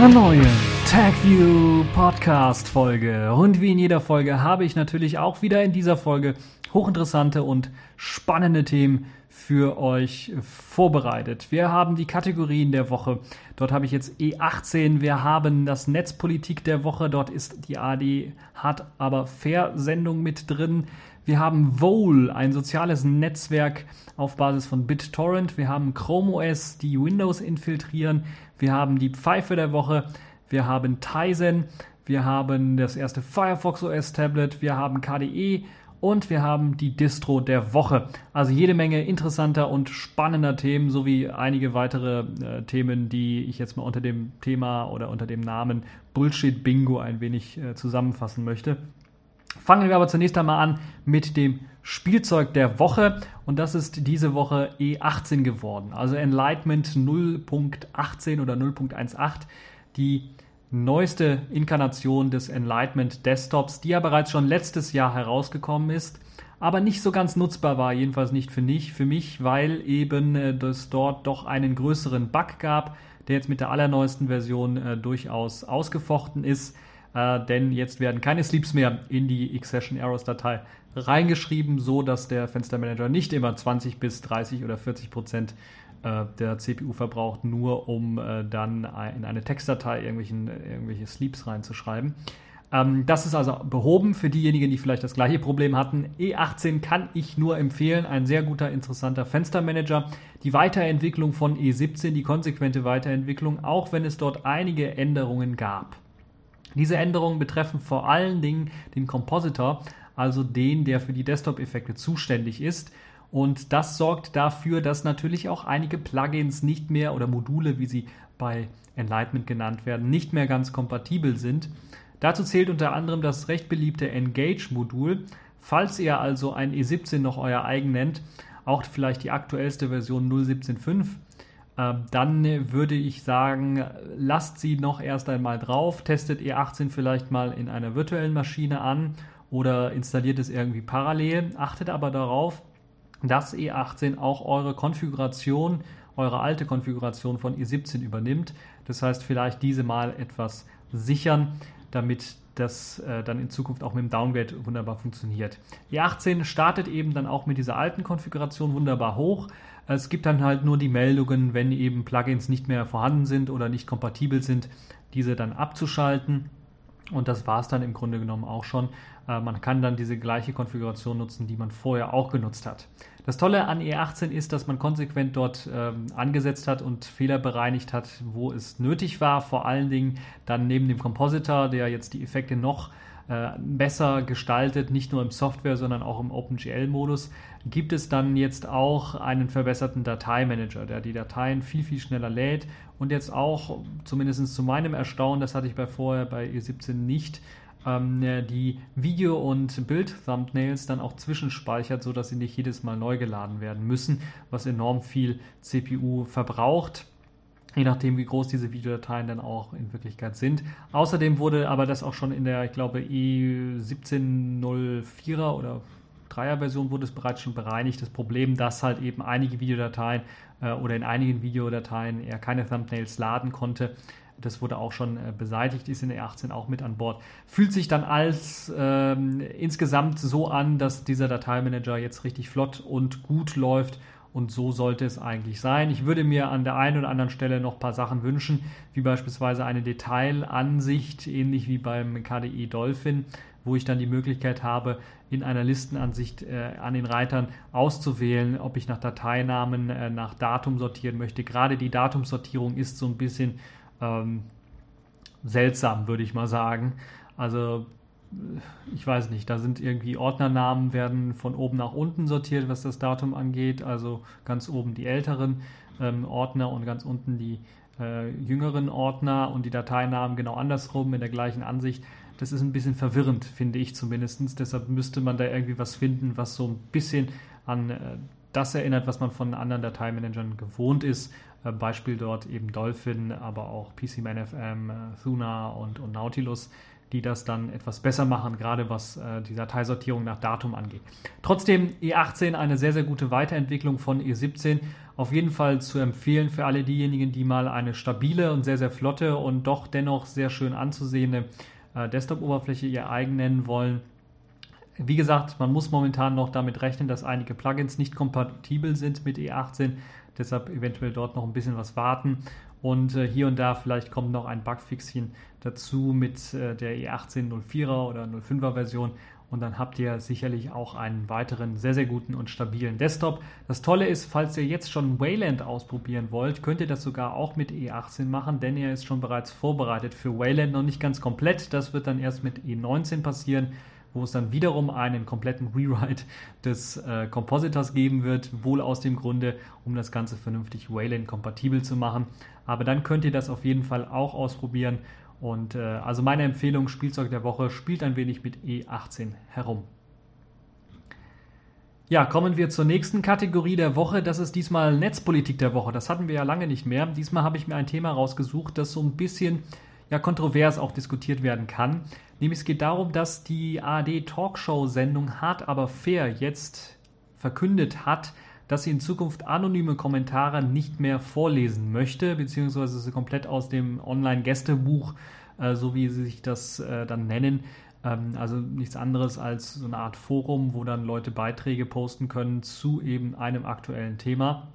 einer neuen TagView Podcast Folge. Und wie in jeder Folge habe ich natürlich auch wieder in dieser Folge hochinteressante und spannende Themen für euch vorbereitet. Wir haben die Kategorien der Woche. Dort habe ich jetzt E18. Wir haben das Netzpolitik der Woche. Dort ist die AD hat aber Fair Sendung mit drin. Wir haben Vole, ein soziales Netzwerk auf Basis von BitTorrent. Wir haben Chrome OS, die Windows infiltrieren. Wir haben die Pfeife der Woche. Wir haben Tizen. Wir haben das erste Firefox OS Tablet. Wir haben KDE und wir haben die Distro der Woche. Also jede Menge interessanter und spannender Themen sowie einige weitere äh, Themen, die ich jetzt mal unter dem Thema oder unter dem Namen Bullshit Bingo ein wenig äh, zusammenfassen möchte. Fangen wir aber zunächst einmal an mit dem Spielzeug der Woche. Und das ist diese Woche E18 geworden. Also Enlightenment 0.18 oder 0.18, die neueste Inkarnation des Enlightenment Desktops, die ja bereits schon letztes Jahr herausgekommen ist, aber nicht so ganz nutzbar war, jedenfalls nicht für mich, für mich weil eben äh, es dort doch einen größeren Bug gab, der jetzt mit der allerneuesten Version äh, durchaus ausgefochten ist äh, denn jetzt werden keine Sleeps mehr in die Xsession Arrows Datei reingeschrieben, so dass der Fenstermanager nicht immer 20 bis 30 oder 40 Prozent äh, der CPU verbraucht, nur um äh, dann in eine Textdatei irgendwelchen, irgendwelche Sleeps reinzuschreiben. Ähm, das ist also behoben für diejenigen, die vielleicht das gleiche Problem hatten. E18 kann ich nur empfehlen, ein sehr guter, interessanter Fenstermanager. Die Weiterentwicklung von E17, die konsequente Weiterentwicklung, auch wenn es dort einige Änderungen gab. Diese Änderungen betreffen vor allen Dingen den Compositor, also den, der für die Desktop-Effekte zuständig ist. Und das sorgt dafür, dass natürlich auch einige Plugins nicht mehr oder Module, wie sie bei Enlightenment genannt werden, nicht mehr ganz kompatibel sind. Dazu zählt unter anderem das recht beliebte Engage-Modul. Falls ihr also ein E17 noch euer eigen nennt, auch vielleicht die aktuellste Version 0.17.5 ähm, dann würde ich sagen, lasst sie noch erst einmal drauf, testet E18 vielleicht mal in einer virtuellen Maschine an oder installiert es irgendwie parallel. Achtet aber darauf, dass E18 auch eure Konfiguration, eure alte Konfiguration von E17 übernimmt. Das heißt, vielleicht diese mal etwas sichern, damit das äh, dann in Zukunft auch mit dem Downgrade wunderbar funktioniert. E18 startet eben dann auch mit dieser alten Konfiguration wunderbar hoch. Es gibt dann halt nur die Meldungen, wenn eben Plugins nicht mehr vorhanden sind oder nicht kompatibel sind, diese dann abzuschalten. Und das war es dann im Grunde genommen auch schon. Äh, man kann dann diese gleiche Konfiguration nutzen, die man vorher auch genutzt hat. Das Tolle an E18 ist, dass man konsequent dort ähm, angesetzt hat und Fehler bereinigt hat, wo es nötig war. Vor allen Dingen dann neben dem Compositor, der jetzt die Effekte noch äh, besser gestaltet, nicht nur im Software, sondern auch im OpenGL-Modus, gibt es dann jetzt auch einen verbesserten Dateimanager, der die Dateien viel, viel schneller lädt? Und jetzt auch, zumindest zu meinem Erstaunen, das hatte ich bei vorher bei E17 nicht, ähm, die Video- und Bild-Thumbnails dann auch zwischenspeichert, sodass sie nicht jedes Mal neu geladen werden müssen, was enorm viel CPU verbraucht je nachdem, wie groß diese Videodateien dann auch in Wirklichkeit sind. Außerdem wurde aber das auch schon in der, ich glaube, E1704er oder 3er Version wurde es bereits schon bereinigt. Das Problem, dass halt eben einige Videodateien äh, oder in einigen Videodateien er keine Thumbnails laden konnte, das wurde auch schon äh, beseitigt, ist in der E18 auch mit an Bord. Fühlt sich dann als ähm, insgesamt so an, dass dieser Dateimanager jetzt richtig flott und gut läuft und so sollte es eigentlich sein. Ich würde mir an der einen oder anderen Stelle noch ein paar Sachen wünschen, wie beispielsweise eine Detailansicht, ähnlich wie beim KDE Dolphin, wo ich dann die Möglichkeit habe, in einer Listenansicht äh, an den Reitern auszuwählen, ob ich nach Dateinamen, äh, nach Datum sortieren möchte. Gerade die Datumsortierung ist so ein bisschen ähm, seltsam, würde ich mal sagen. Also ich weiß nicht, da sind irgendwie Ordnernamen werden von oben nach unten sortiert, was das Datum angeht. Also ganz oben die älteren ähm, Ordner und ganz unten die äh, jüngeren Ordner und die Dateinamen genau andersrum in der gleichen Ansicht. Das ist ein bisschen verwirrend, finde ich zumindest. Deshalb müsste man da irgendwie was finden, was so ein bisschen an äh, das erinnert, was man von anderen Dateimanagern gewohnt ist. Äh, Beispiel dort eben Dolphin, aber auch PCManFM, äh, Thuna und, und Nautilus die das dann etwas besser machen, gerade was äh, die Dateisortierung nach Datum angeht. Trotzdem E18 eine sehr, sehr gute Weiterentwicklung von E17. Auf jeden Fall zu empfehlen für alle diejenigen, die mal eine stabile und sehr, sehr flotte und doch dennoch sehr schön anzusehende äh, Desktop-Oberfläche ihr eigen nennen wollen. Wie gesagt, man muss momentan noch damit rechnen, dass einige Plugins nicht kompatibel sind mit E18. Deshalb eventuell dort noch ein bisschen was warten. Und äh, hier und da vielleicht kommt noch ein Bugfixchen dazu mit äh, der E1804er oder 05er Version. Und dann habt ihr sicherlich auch einen weiteren sehr, sehr guten und stabilen Desktop. Das Tolle ist, falls ihr jetzt schon Wayland ausprobieren wollt, könnt ihr das sogar auch mit E18 machen, denn er ist schon bereits vorbereitet für Wayland. Noch nicht ganz komplett. Das wird dann erst mit E19 passieren wo es dann wiederum einen kompletten Rewrite des äh, Compositors geben wird, wohl aus dem Grunde, um das Ganze vernünftig Wayland-kompatibel zu machen. Aber dann könnt ihr das auf jeden Fall auch ausprobieren. Und äh, also meine Empfehlung, Spielzeug der Woche, spielt ein wenig mit E18 herum. Ja, kommen wir zur nächsten Kategorie der Woche. Das ist diesmal Netzpolitik der Woche. Das hatten wir ja lange nicht mehr. Diesmal habe ich mir ein Thema rausgesucht, das so ein bisschen ja kontrovers auch diskutiert werden kann. Nämlich es geht darum, dass die ARD Talkshow-Sendung Hart aber fair jetzt verkündet hat, dass sie in Zukunft anonyme Kommentare nicht mehr vorlesen möchte, beziehungsweise sie komplett aus dem Online-Gästebuch, äh, so wie sie sich das äh, dann nennen, ähm, also nichts anderes als so eine Art Forum, wo dann Leute Beiträge posten können zu eben einem aktuellen Thema,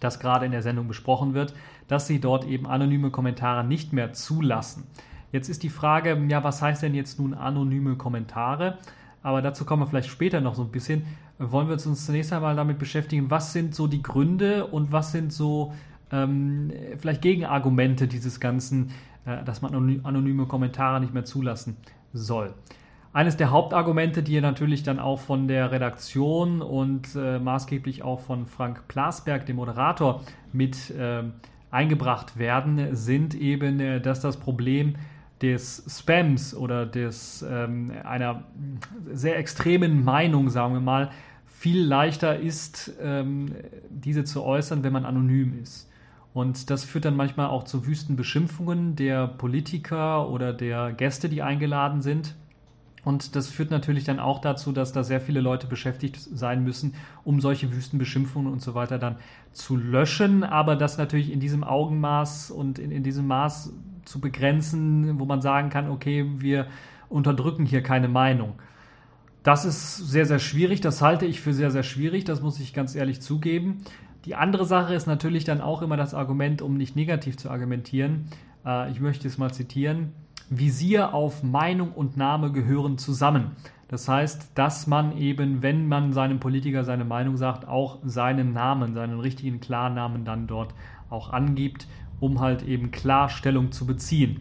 das gerade in der Sendung besprochen wird dass sie dort eben anonyme Kommentare nicht mehr zulassen. Jetzt ist die Frage, ja, was heißt denn jetzt nun anonyme Kommentare? Aber dazu kommen wir vielleicht später noch so ein bisschen. Wollen wir uns zunächst einmal damit beschäftigen, was sind so die Gründe und was sind so ähm, vielleicht Gegenargumente dieses Ganzen, äh, dass man anonyme Kommentare nicht mehr zulassen soll. Eines der Hauptargumente, die natürlich dann auch von der Redaktion und äh, maßgeblich auch von Frank Plasberg, dem Moderator, mit äh, eingebracht werden, sind eben, äh, dass das Problem des Spams oder des, ähm, einer sehr extremen Meinung, sagen wir mal, viel leichter ist, ähm, diese zu äußern, wenn man anonym ist. Und das führt dann manchmal auch zu wüsten Beschimpfungen der Politiker oder der Gäste, die eingeladen sind. Und das führt natürlich dann auch dazu, dass da sehr viele Leute beschäftigt sein müssen, um solche Wüstenbeschimpfungen und so weiter dann zu löschen, aber das natürlich in diesem Augenmaß und in, in diesem Maß zu begrenzen, wo man sagen kann, okay, wir unterdrücken hier keine Meinung. Das ist sehr, sehr schwierig. Das halte ich für sehr, sehr schwierig. Das muss ich ganz ehrlich zugeben. Die andere Sache ist natürlich dann auch immer das Argument, um nicht negativ zu argumentieren. Äh, ich möchte es mal zitieren. Visier auf Meinung und Name gehören zusammen. Das heißt, dass man eben, wenn man seinem Politiker seine Meinung sagt, auch seinen Namen, seinen richtigen Klarnamen dann dort auch angibt, um halt eben Klarstellung zu beziehen.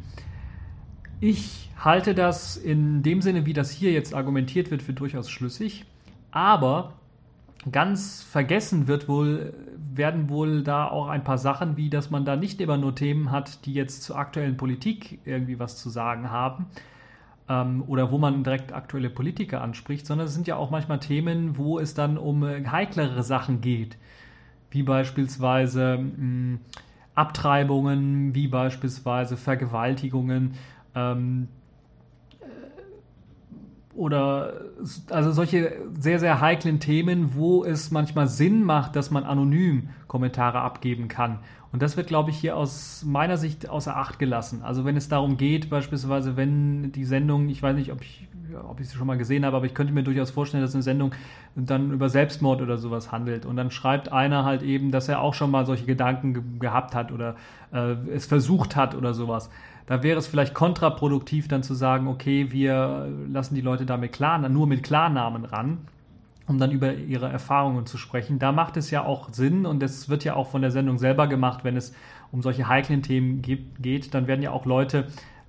Ich halte das in dem Sinne, wie das hier jetzt argumentiert wird, für durchaus schlüssig, aber ganz vergessen wird wohl, werden wohl da auch ein paar Sachen, wie dass man da nicht immer nur Themen hat, die jetzt zur aktuellen Politik irgendwie was zu sagen haben ähm, oder wo man direkt aktuelle Politiker anspricht, sondern es sind ja auch manchmal Themen, wo es dann um heiklere Sachen geht, wie beispielsweise mh, hm, Abtreibungen, wie beispielsweise Vergewaltigungen. Ähm, oder also solche sehr, sehr heiklen Themen, wo es manchmal Sinn macht, dass man anonym Kommentare abgeben kann. Und das wird, glaube ich, hier aus meiner Sicht außer Acht gelassen. Also wenn es darum geht, beispielsweise, wenn die Sendung, ich weiß nicht, ob ich, ob ich sie schon mal gesehen habe, aber ich könnte mir durchaus vorstellen, dass eine Sendung dann über Selbstmord oder sowas handelt. Und dann schreibt einer halt eben, dass er auch schon mal solche Gedanken ge gehabt hat oder äh, es versucht hat oder sowas da wäre es vielleicht kontraproduktiv, dann zu sagen, okay, wir lassen die Leute damit klar, nur mit Klarnamen ran, um dann über ihre Erfahrungen zu sprechen. Da macht es ja auch Sinn und es wird ja auch von der Sendung selber gemacht, wenn es um solche heiklen Themen geht, dann werden ja auch Leute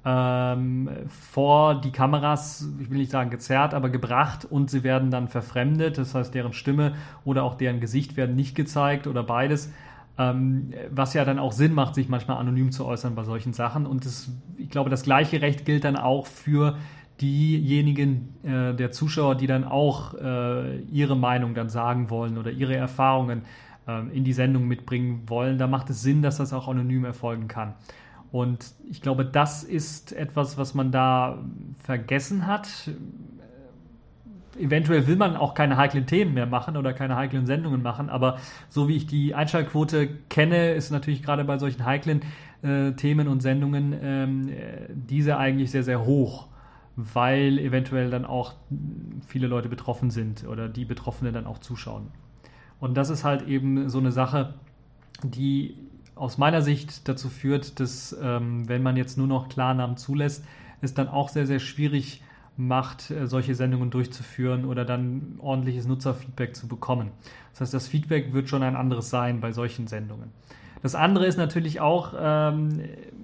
ähm, vor die Kameras, ich will nicht sagen gezerrt, aber gebracht und sie werden dann verfremdet. Das heißt, deren Stimme oder auch deren Gesicht werden nicht gezeigt oder beides. Ähm, was ja dann auch Sinn macht, sich manchmal anonym zu äußern bei solchen Sachen. Und das, ich glaube, das gleiche Recht gilt dann auch für diejenigen äh, der Zuschauer, die dann auch äh, ihre Meinung dann sagen wollen oder ihre Erfahrungen äh, in die Sendung mitbringen wollen, da macht es Sinn, dass das auch anonym erfolgen kann. Und ich glaube, das ist etwas, was man da vergessen hat. Eventuell will man auch keine heiklen Themen mehr machen oder keine heiklen Sendungen machen, aber so wie ich die Einschaltquote kenne, ist natürlich gerade bei solchen heiklen äh, Themen und Sendungen ähm, diese eigentlich sehr, sehr hoch weil eventuell dann auch viele Leute betroffen sind oder die Betroffenen dann auch zuschauen. Und das ist halt eben so eine Sache, die aus meiner Sicht dazu führt, dass ähm, wenn man jetzt nur noch Klarnamen zulässt, es dann auch sehr, sehr schwierig macht, äh, solche Sendungen durchzuführen oder dann ordentliches Nutzerfeedback zu bekommen. Das heißt, das Feedback wird schon ein anderes sein bei solchen Sendungen. Das andere ist natürlich auch, ähm,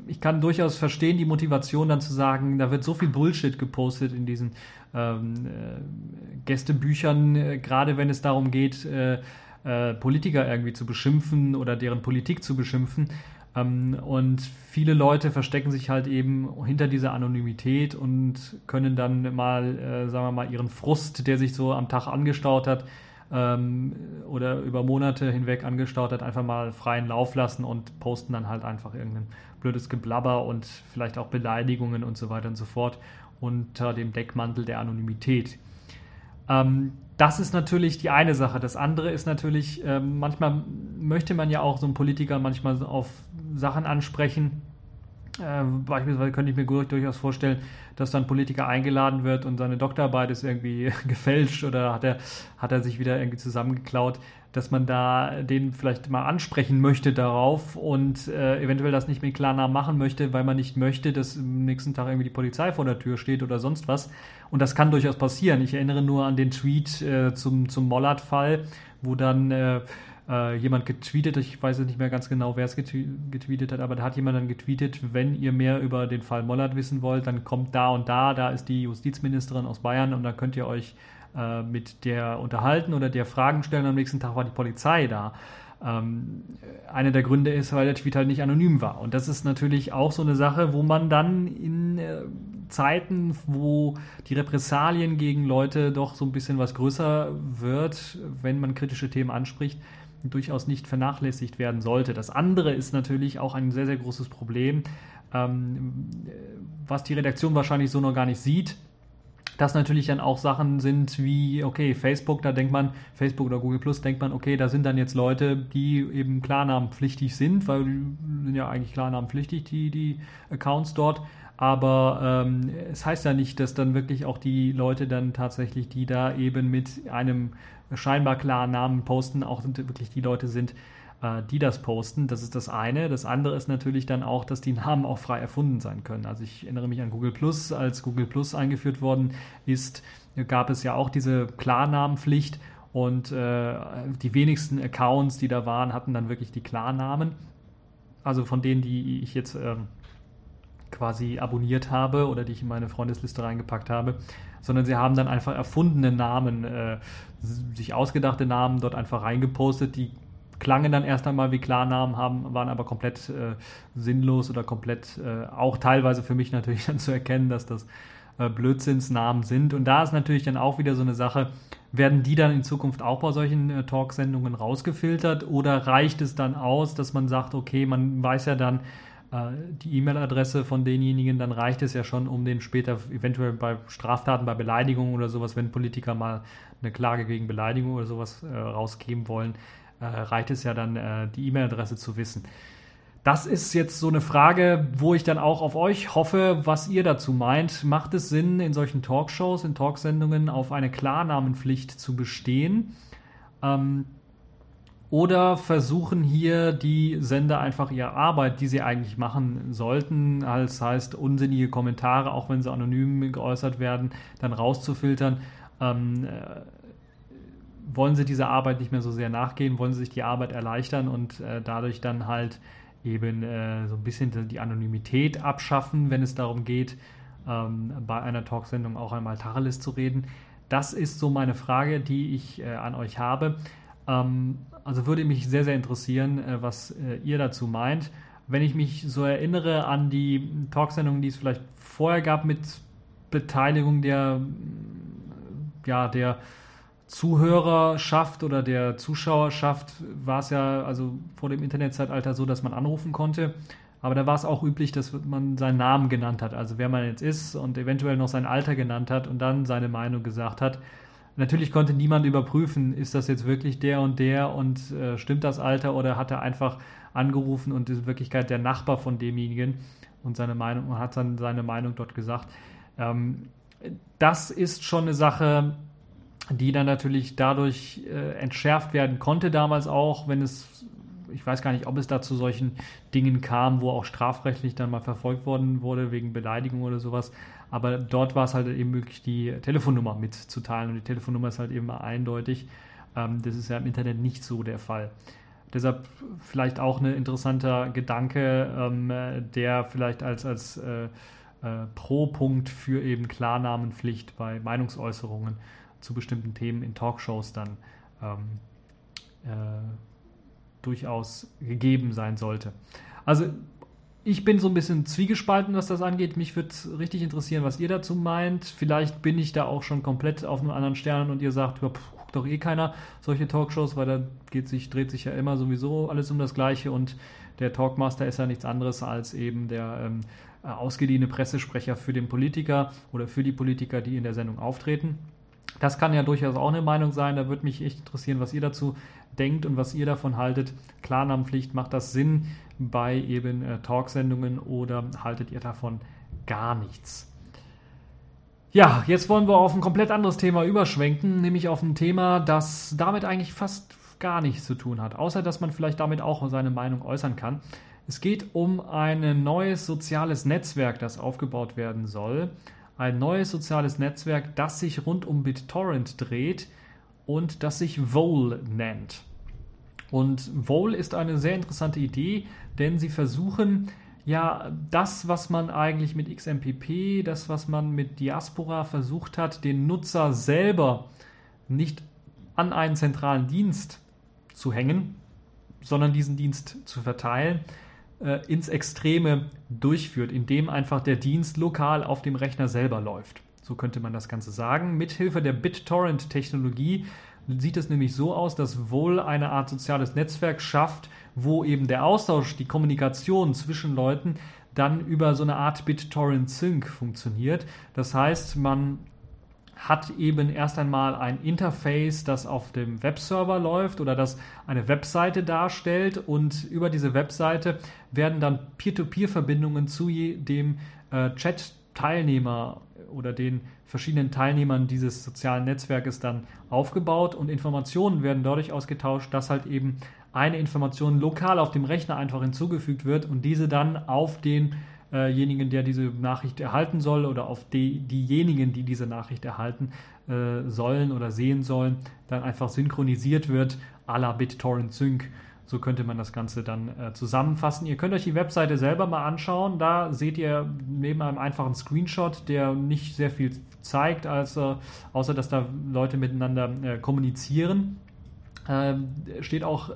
ich kann durchaus verstehen, die Motivation dann zu sagen, da wird so viel Bullshit gepostet in diesen ähm, äh, Gästebüchern, äh, gerade wenn es darum geht, äh, äh, Politiker irgendwie zu beschimpfen oder deren Politik zu beschimpfen. Ähm, und viele Leute verstecken sich halt eben hinter dieser Anonymität und können dann mal, äh, sagen wir mal, ihren Frust, der sich so am Tag angestaut hat, ähm, oder über Monate hinweg angestaut hat, einfach mal freien Lauf lassen und posten dann halt einfach irgendein blödes Geblabber und vielleicht auch Beleidigungen und so weiter und so fort unter dem Deckmantel der Anonymität. Ähm, das ist natürlich die eine Sache. Das andere ist natürlich, ähm, manchmal möchte man ja auch so einen Politiker manchmal auf Sachen ansprechen, äh, beispielsweise könnte ich mir durchaus vorstellen, dass dann ein Politiker eingeladen wird und seine Doktorarbeit ist irgendwie gefälscht oder hat er, hat er sich wieder irgendwie zusammengeklaut, dass man da den vielleicht mal ansprechen möchte darauf und äh, eventuell das nicht mit Klarnamen machen möchte, weil man nicht möchte, dass am nächsten Tag irgendwie die Polizei vor der Tür steht oder sonst was. Und das kann durchaus passieren. Ich erinnere nur an den Tweet äh, zum, zum Mollard-Fall, wo dann äh, jemand getweetet, ich weiß nicht mehr ganz genau, wer es getweetet hat, aber da hat jemand dann getweetet, wenn ihr mehr über den Fall Mollert wissen wollt, dann kommt da und da, da ist die Justizministerin aus Bayern und dann könnt ihr euch äh, mit der unterhalten oder der Fragen stellen. Am nächsten Tag war die Polizei da. Ähm, einer der Gründe ist, weil der Tweet halt nicht anonym war. Und das ist natürlich auch so eine Sache, wo man dann in äh, Zeiten, wo die Repressalien gegen Leute doch so ein bisschen was größer wird, wenn man kritische Themen anspricht, durchaus nicht vernachlässigt werden sollte. Das andere ist natürlich auch ein sehr, sehr großes Problem, ähm, was die Redaktion wahrscheinlich so noch gar nicht sieht. Dass natürlich dann auch Sachen sind wie, okay, Facebook, da denkt man, Facebook oder Google Plus, denkt man, okay, da sind dann jetzt Leute, die eben klarnamenpflichtig sind, weil sind ja eigentlich klarnamenpflichtig, die, die Accounts dort. Aber ähm, es heißt ja nicht, dass dann wirklich auch die Leute dann tatsächlich, die da eben mit einem scheinbar klaren Namen posten, auch wirklich die Leute sind, äh, die das posten. Das ist das eine. Das andere ist natürlich dann auch, dass die Namen auch frei erfunden sein können. Also ich erinnere mich an Google Plus, als Google Plus eingeführt worden ist, gab es ja auch diese Klarnamenpflicht und äh, die wenigsten Accounts, die da waren, hatten dann wirklich die Klarnamen. Also von denen, die ich jetzt äh, quasi abonniert habe oder die ich in meine Freundesliste reingepackt habe, sondern sie haben dann einfach erfundene Namen, äh, sich ausgedachte Namen dort einfach reingepostet, die klangen dann erst einmal wie Klarnamen, haben, waren aber komplett äh, sinnlos oder komplett äh, auch teilweise für mich natürlich dann zu erkennen, dass das äh, Blödsinnsnamen sind. Und da ist natürlich dann auch wieder so eine Sache, werden die dann in Zukunft auch bei solchen äh, Talksendungen rausgefiltert oder reicht es dann aus, dass man sagt, okay, man weiß ja dann, die E-Mail-Adresse von denjenigen, dann reicht es ja schon, um den später eventuell bei Straftaten, bei Beleidigungen oder sowas, wenn Politiker mal eine Klage gegen Beleidigung oder sowas äh, rausgeben wollen, äh, reicht es ja dann, äh, die E-Mail-Adresse zu wissen. Das ist jetzt so eine Frage, wo ich dann auch auf euch hoffe, was ihr dazu meint. Macht es Sinn, in solchen Talkshows, in Talksendungen auf eine Klarnamenpflicht zu bestehen? Ähm, oder versuchen hier die Sender einfach ihre Arbeit, die sie eigentlich machen sollten, das heißt unsinnige Kommentare, auch wenn sie anonym geäußert werden, dann rauszufiltern. Ähm, äh, wollen sie dieser Arbeit nicht mehr so sehr nachgehen, wollen sie sich die Arbeit erleichtern und äh, dadurch dann halt eben äh, so ein bisschen die Anonymität abschaffen, wenn es darum geht, ähm, bei einer Talksendung auch einmal Tacheles zu reden. Das ist so meine Frage, die ich äh, an euch habe. Ähm, also würde mich sehr, sehr interessieren, äh, was äh, ihr dazu meint. Wenn ich mich so erinnere an die Talksendungen, die es vielleicht vorher gab mit Beteiligung der, ja, der Zuhörerschaft oder der Zuschauerschaft war es ja also vor dem Internetzeitalter so, dass man anrufen konnte. Aber da war es auch üblich, dass man seinen Namen genannt hat, also wer man jetzt ist und eventuell noch sein Alter genannt hat und dann seine Meinung gesagt hat. Natürlich konnte niemand überprüfen, ist das jetzt wirklich der und der und äh, stimmt das Alter oder hat er einfach angerufen und ist in Wirklichkeit der Nachbar von demjenigen und seine Meinung hat dann seine Meinung dort gesagt. Ähm, das ist schon eine Sache, die dann natürlich dadurch äh, entschärft werden konnte damals auch, wenn es, ich weiß gar nicht, ob es da zu solchen Dingen kam, wo auch strafrechtlich dann mal verfolgt worden wurde wegen Beleidigung oder sowas. Aber dort war es halt eben möglich, die Telefonnummer mitzuteilen und die Telefonnummer ist halt eben eindeutig. Ähm, das ist ja im Internet nicht so der Fall. Deshalb vielleicht auch ein interessanter Gedanke, ähm, der vielleicht als, als äh, äh, Pro-Punkt für eben Klarnamenpflicht bei Meinungsäußerungen zu bestimmten Themen in Talkshows dann ähm, äh, durchaus gegeben sein sollte. Also ich bin so ein bisschen zwiegespalten, was das angeht. Mich würde richtig interessieren, was ihr dazu meint. Vielleicht bin ich da auch schon komplett auf einem anderen Stern und ihr sagt, guckt doch eh keiner solche Talkshows, weil da geht sich, dreht sich ja immer sowieso alles um das Gleiche und der Talkmaster ist ja nichts anderes als eben der ähm, ausgeliehene Pressesprecher für den Politiker oder für die Politiker, die in der Sendung auftreten. Das kann ja durchaus auch eine Meinung sein. Da würde mich echt interessieren, was ihr dazu denkt und was ihr davon haltet. Klarnamenpflicht, macht das Sinn bei eben äh, Talksendungen oder haltet ihr davon gar nichts? Ja, jetzt wollen wir auf ein komplett anderes Thema überschwenken, nämlich auf ein Thema, das damit eigentlich fast gar nichts zu tun hat, außer dass man vielleicht damit auch seine Meinung äußern kann. Es geht um ein neues soziales Netzwerk, das aufgebaut werden soll ein neues soziales Netzwerk, das sich rund um BitTorrent dreht und das sich Vole nennt. Und Vole ist eine sehr interessante Idee, denn sie versuchen ja das, was man eigentlich mit XMPP, das, was man mit Diaspora versucht hat, den Nutzer selber nicht an einen zentralen Dienst zu hängen, sondern diesen Dienst zu verteilen, äh, ins Extreme durchführt, indem einfach der Dienst lokal auf dem Rechner selber läuft. So könnte man das Ganze sagen. Mithilfe der BitTorrent-Technologie sieht es nämlich so aus, dass wohl eine Art soziales Netzwerk schafft, wo eben der Austausch, die Kommunikation zwischen Leuten dann über so eine Art BitTorrent Sync funktioniert. Das heißt, man hat eben erst einmal ein Interface, das auf dem Webserver läuft oder das eine Webseite darstellt. Und über diese Webseite werden dann Peer-to-Peer-Verbindungen zu dem äh, Chat-Teilnehmer oder den verschiedenen Teilnehmern dieses sozialen Netzwerkes dann aufgebaut. Und Informationen werden dadurch ausgetauscht, dass halt eben eine Information lokal auf dem Rechner einfach hinzugefügt wird und diese dann auf den denjenigen, der diese Nachricht erhalten soll oder auf die, diejenigen, die diese Nachricht erhalten äh, sollen oder sehen sollen, dann einfach synchronisiert wird, à la BitTorrent Sync. So könnte man das Ganze dann äh, zusammenfassen. Ihr könnt euch die Webseite selber mal anschauen. Da seht ihr neben einem einfachen Screenshot, der nicht sehr viel zeigt, als, äh, außer dass da Leute miteinander äh, kommunizieren. Ähm, steht auch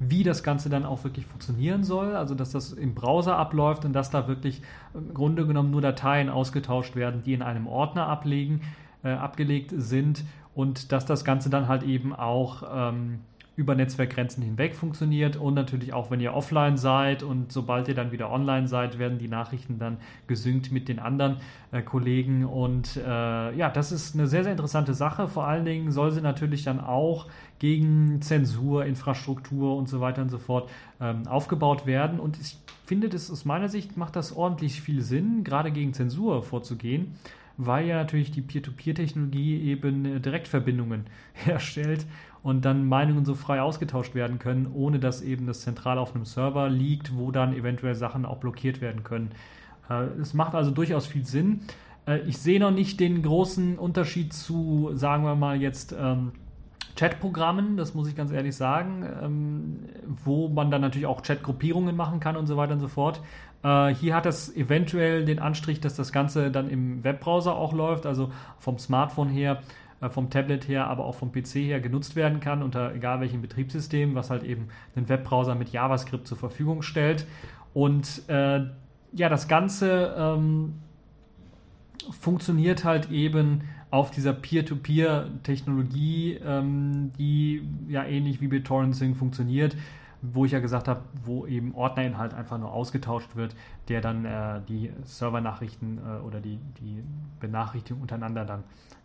wie das Ganze dann auch wirklich funktionieren soll, also dass das im Browser abläuft und dass da wirklich im Grunde genommen nur Dateien ausgetauscht werden, die in einem Ordner ablegen, äh, abgelegt sind und dass das Ganze dann halt eben auch ähm, über Netzwerkgrenzen hinweg funktioniert und natürlich auch, wenn ihr offline seid und sobald ihr dann wieder online seid, werden die Nachrichten dann gesynkt mit den anderen äh, Kollegen und äh, ja, das ist eine sehr, sehr interessante Sache. Vor allen Dingen soll sie natürlich dann auch gegen Zensur, Infrastruktur und so weiter und so fort ähm, aufgebaut werden und ich finde, das aus meiner Sicht macht das ordentlich viel Sinn, gerade gegen Zensur vorzugehen weil ja natürlich die Peer-to-Peer-Technologie eben äh, Direktverbindungen herstellt und dann Meinungen so frei ausgetauscht werden können, ohne dass eben das zentral auf einem Server liegt, wo dann eventuell Sachen auch blockiert werden können. Äh, es macht also durchaus viel Sinn. Äh, ich sehe noch nicht den großen Unterschied zu, sagen wir mal jetzt, ähm, Chatprogrammen, das muss ich ganz ehrlich sagen, ähm, wo man dann natürlich auch Chatgruppierungen machen kann und so weiter und so fort. Äh, hier hat es eventuell den Anstrich, dass das Ganze dann im Webbrowser auch läuft, also vom Smartphone her vom Tablet her, aber auch vom PC her genutzt werden kann, unter egal welchem Betriebssystem, was halt eben einen Webbrowser mit JavaScript zur Verfügung stellt. Und äh, ja, das Ganze ähm, funktioniert halt eben auf dieser Peer-to-Peer-Technologie, ähm, die ja ähnlich wie BitTorrent Sync funktioniert, wo ich ja gesagt habe, wo eben Ordnerinhalt einfach nur ausgetauscht wird, der dann äh, die Servernachrichten äh, oder die, die Benachrichtigung untereinander dann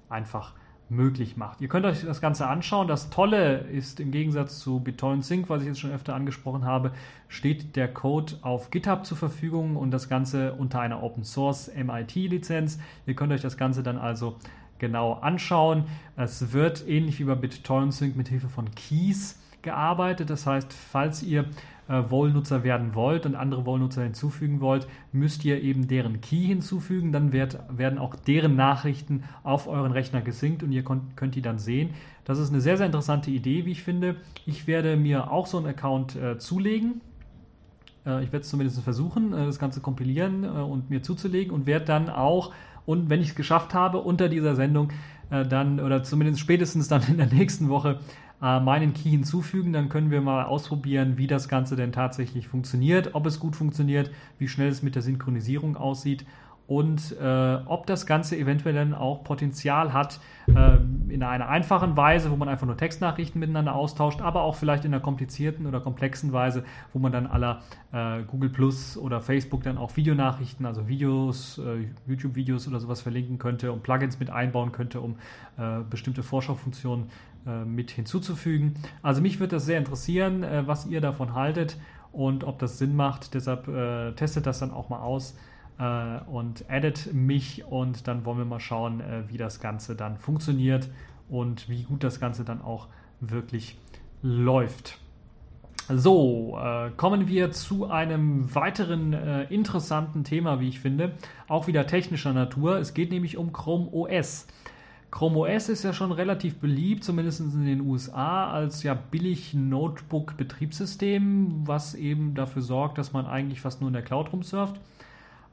einfach möglich macht. Ihr könnt euch das Ganze anschauen. Das Tolle ist im Gegensatz zu BitTorrent Sync, was ich jetzt schon öfter angesprochen habe, steht der Code auf GitHub zur Verfügung und das Ganze unter einer Open Source MIT Lizenz. Ihr könnt euch das Ganze dann also genau anschauen. Es wird ähnlich wie bei BitTorrent Sync mit Hilfe von Keys gearbeitet. Das heißt, falls ihr äh, Wollnutzer werden wollt und andere Wollnutzer hinzufügen wollt, müsst ihr eben deren Key hinzufügen. Dann wird, werden auch deren Nachrichten auf euren Rechner gesinkt und ihr könnt, könnt die dann sehen. Das ist eine sehr, sehr interessante Idee, wie ich finde. Ich werde mir auch so einen Account äh, zulegen. Äh, ich werde es zumindest versuchen, äh, das Ganze kompilieren äh, und mir zuzulegen und werde dann auch, und wenn ich es geschafft habe, unter dieser Sendung äh, dann oder zumindest spätestens dann in der nächsten Woche äh, meinen Key hinzufügen. Dann können wir mal ausprobieren, wie das Ganze denn tatsächlich funktioniert, ob es gut funktioniert, wie schnell es mit der Synchronisierung aussieht und äh, ob das Ganze eventuell dann auch Potenzial hat äh, in einer einfachen Weise, wo man einfach nur Textnachrichten miteinander austauscht, aber auch vielleicht in einer komplizierten oder komplexen Weise, wo man dann aller äh, Google Plus oder Facebook dann auch Videonachrichten, also Videos, äh, YouTube-Videos oder sowas verlinken könnte und Plugins mit einbauen könnte, um äh, bestimmte Vorschaufunktionen mit hinzuzufügen. Also mich würde das sehr interessieren, was ihr davon haltet und ob das Sinn macht. Deshalb testet das dann auch mal aus äh, und addet mich und dann wollen wir mal schauen, äh, wie das Ganze dann funktioniert und wie gut das Ganze dann auch wirklich läuft. So, äh, kommen wir zu einem weiteren äh, interessanten Thema, wie ich finde, auch wieder technischer Natur. Es geht nämlich um Chrome OS. Chrome OS ist ja schon relativ beliebt, zumindest in den USA, als ja billig Notebook-Betriebssystem, was eben dafür sorgt, dass man eigentlich fast nur in der Cloud rumsurft.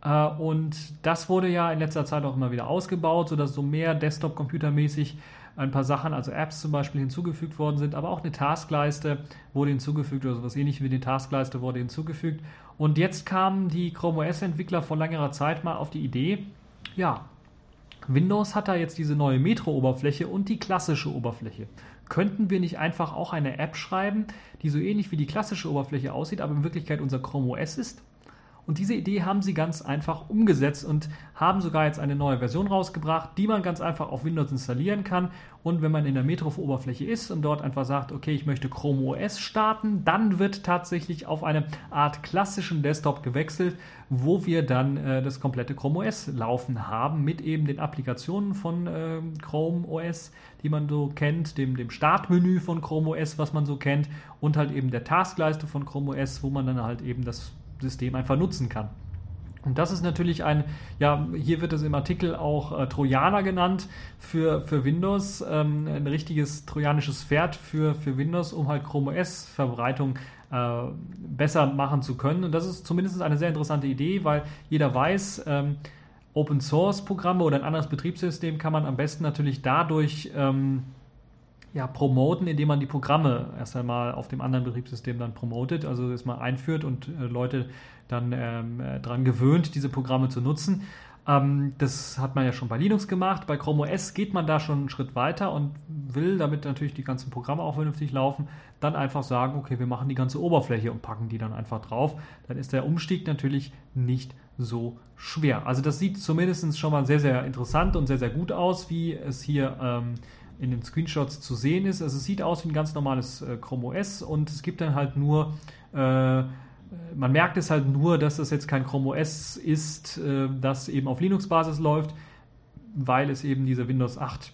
Äh, und das wurde ja in letzter Zeit auch immer wieder ausgebaut, sodass so mehr Desktop-Computermäßig ein paar Sachen, also Apps zum Beispiel hinzugefügt worden sind, aber auch eine Taskleiste wurde hinzugefügt oder sowas ähnliches wie eine Taskleiste wurde hinzugefügt. Und jetzt kamen die Chrome OS-Entwickler vor längerer Zeit mal auf die Idee, ja, Windows hat da jetzt diese neue Metro-Oberfläche und die klassische Oberfläche. Könnten wir nicht einfach auch eine App schreiben, die so ähnlich wie die klassische Oberfläche aussieht, aber in Wirklichkeit unser Chrome OS ist? Und diese Idee haben sie ganz einfach umgesetzt und haben sogar jetzt eine neue Version rausgebracht, die man ganz einfach auf Windows installieren kann. Und wenn man in der Metro-Oberfläche ist und dort einfach sagt, okay, ich möchte Chrome OS starten, dann wird tatsächlich auf eine Art klassischen Desktop gewechselt, wo wir dann äh, das komplette Chrome OS laufen haben mit eben den Applikationen von äh, Chrome OS, die man so kennt, dem, dem Startmenü von Chrome OS, was man so kennt und halt eben der Taskleiste von Chrome OS, wo man dann halt eben das System einfach nutzen kann. Und das ist natürlich ein, ja, hier wird es im Artikel auch äh, Trojaner genannt für, für Windows, ähm, ein richtiges trojanisches Pferd für, für Windows, um halt Chrome OS Verbreitung äh, besser machen zu können. Und das ist zumindest eine sehr interessante Idee, weil jeder weiß, ähm, Open Source Programme oder ein anderes Betriebssystem kann man am besten natürlich dadurch ähm, ja, promoten, indem man die Programme erst einmal auf dem anderen Betriebssystem dann promotet, also das mal einführt und äh, Leute dann ähm, äh, daran gewöhnt, diese Programme zu nutzen. Ähm, das hat man ja schon bei Linux gemacht. Bei Chrome OS geht man da schon einen Schritt weiter und will, damit natürlich die ganzen Programme auch vernünftig laufen, dann einfach sagen, okay, wir machen die ganze Oberfläche und packen die dann einfach drauf. Dann ist der Umstieg natürlich nicht so schwer. Also das sieht zumindest schon mal sehr, sehr interessant und sehr, sehr gut aus, wie es hier ähm, in den Screenshots zu sehen ist. Also es sieht aus wie ein ganz normales äh, Chrome OS und es gibt dann halt nur, äh, man merkt es halt nur, dass das jetzt kein Chrome OS ist, äh, das eben auf Linux-Basis läuft, weil es eben diese Windows 8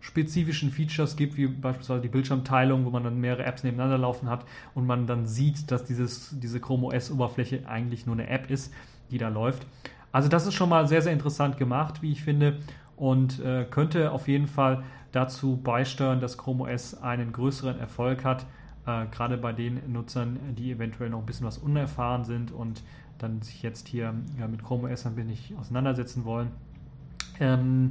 spezifischen Features gibt, wie beispielsweise die Bildschirmteilung, wo man dann mehrere Apps nebeneinander laufen hat und man dann sieht, dass dieses, diese Chrome OS-Oberfläche eigentlich nur eine App ist, die da läuft. Also das ist schon mal sehr, sehr interessant gemacht, wie ich finde und äh, könnte auf jeden Fall dazu beisteuern, dass Chrome OS einen größeren Erfolg hat, äh, gerade bei den Nutzern, die eventuell noch ein bisschen was unerfahren sind und dann sich jetzt hier ja, mit Chrome OS ein wenig auseinandersetzen wollen. Ähm,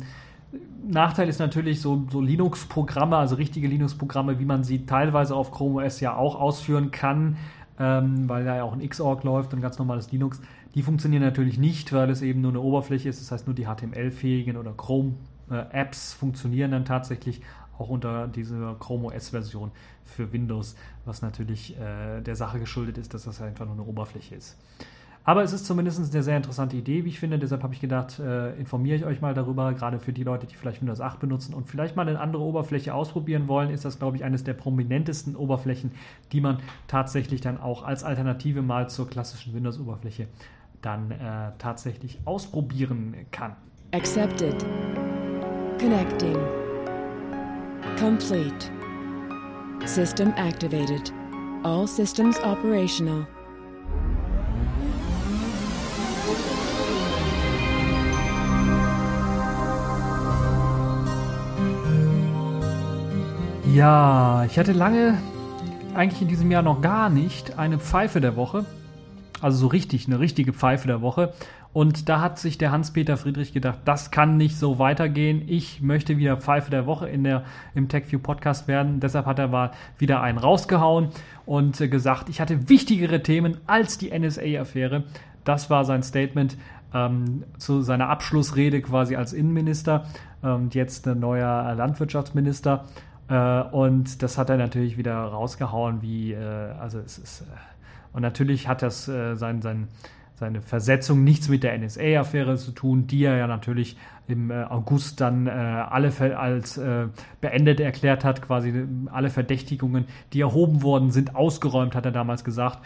Nachteil ist natürlich so, so Linux-Programme, also richtige Linux-Programme, wie man sie teilweise auf Chrome OS ja auch ausführen kann, ähm, weil da ja auch ein Xorg läuft und ganz normales Linux. Die funktionieren natürlich nicht, weil es eben nur eine Oberfläche ist. Das heißt, nur die HTML-fähigen oder Chrome-Apps funktionieren dann tatsächlich auch unter dieser Chrome OS-Version für Windows, was natürlich äh, der Sache geschuldet ist, dass das einfach nur eine Oberfläche ist. Aber es ist zumindest eine sehr interessante Idee, wie ich finde. Deshalb habe ich gedacht, äh, informiere ich euch mal darüber, gerade für die Leute, die vielleicht Windows 8 benutzen und vielleicht mal eine andere Oberfläche ausprobieren wollen, ist das, glaube ich, eines der prominentesten Oberflächen, die man tatsächlich dann auch als Alternative mal zur klassischen Windows-Oberfläche dann äh, tatsächlich ausprobieren kann. Accepted. Connecting. Complete. System activated. All systems operational. Ja, ich hatte lange, eigentlich in diesem Jahr noch gar nicht, eine Pfeife der Woche. Also so richtig, eine richtige Pfeife der Woche. Und da hat sich der Hans-Peter Friedrich gedacht, das kann nicht so weitergehen. Ich möchte wieder Pfeife der Woche in der, im TechView Podcast werden. Deshalb hat er mal wieder einen rausgehauen und gesagt, ich hatte wichtigere Themen als die NSA-Affäre. Das war sein Statement ähm, zu seiner Abschlussrede quasi als Innenminister und ähm, jetzt ein neuer Landwirtschaftsminister. Äh, und das hat er natürlich wieder rausgehauen, wie, äh, also es ist, äh, und natürlich hat das äh, sein, sein, seine Versetzung nichts mit der NSA-Affäre zu tun, die er ja natürlich im äh, August dann äh, alle als beendet erklärt hat, quasi alle Verdächtigungen, die erhoben worden sind, ausgeräumt, hat er damals gesagt.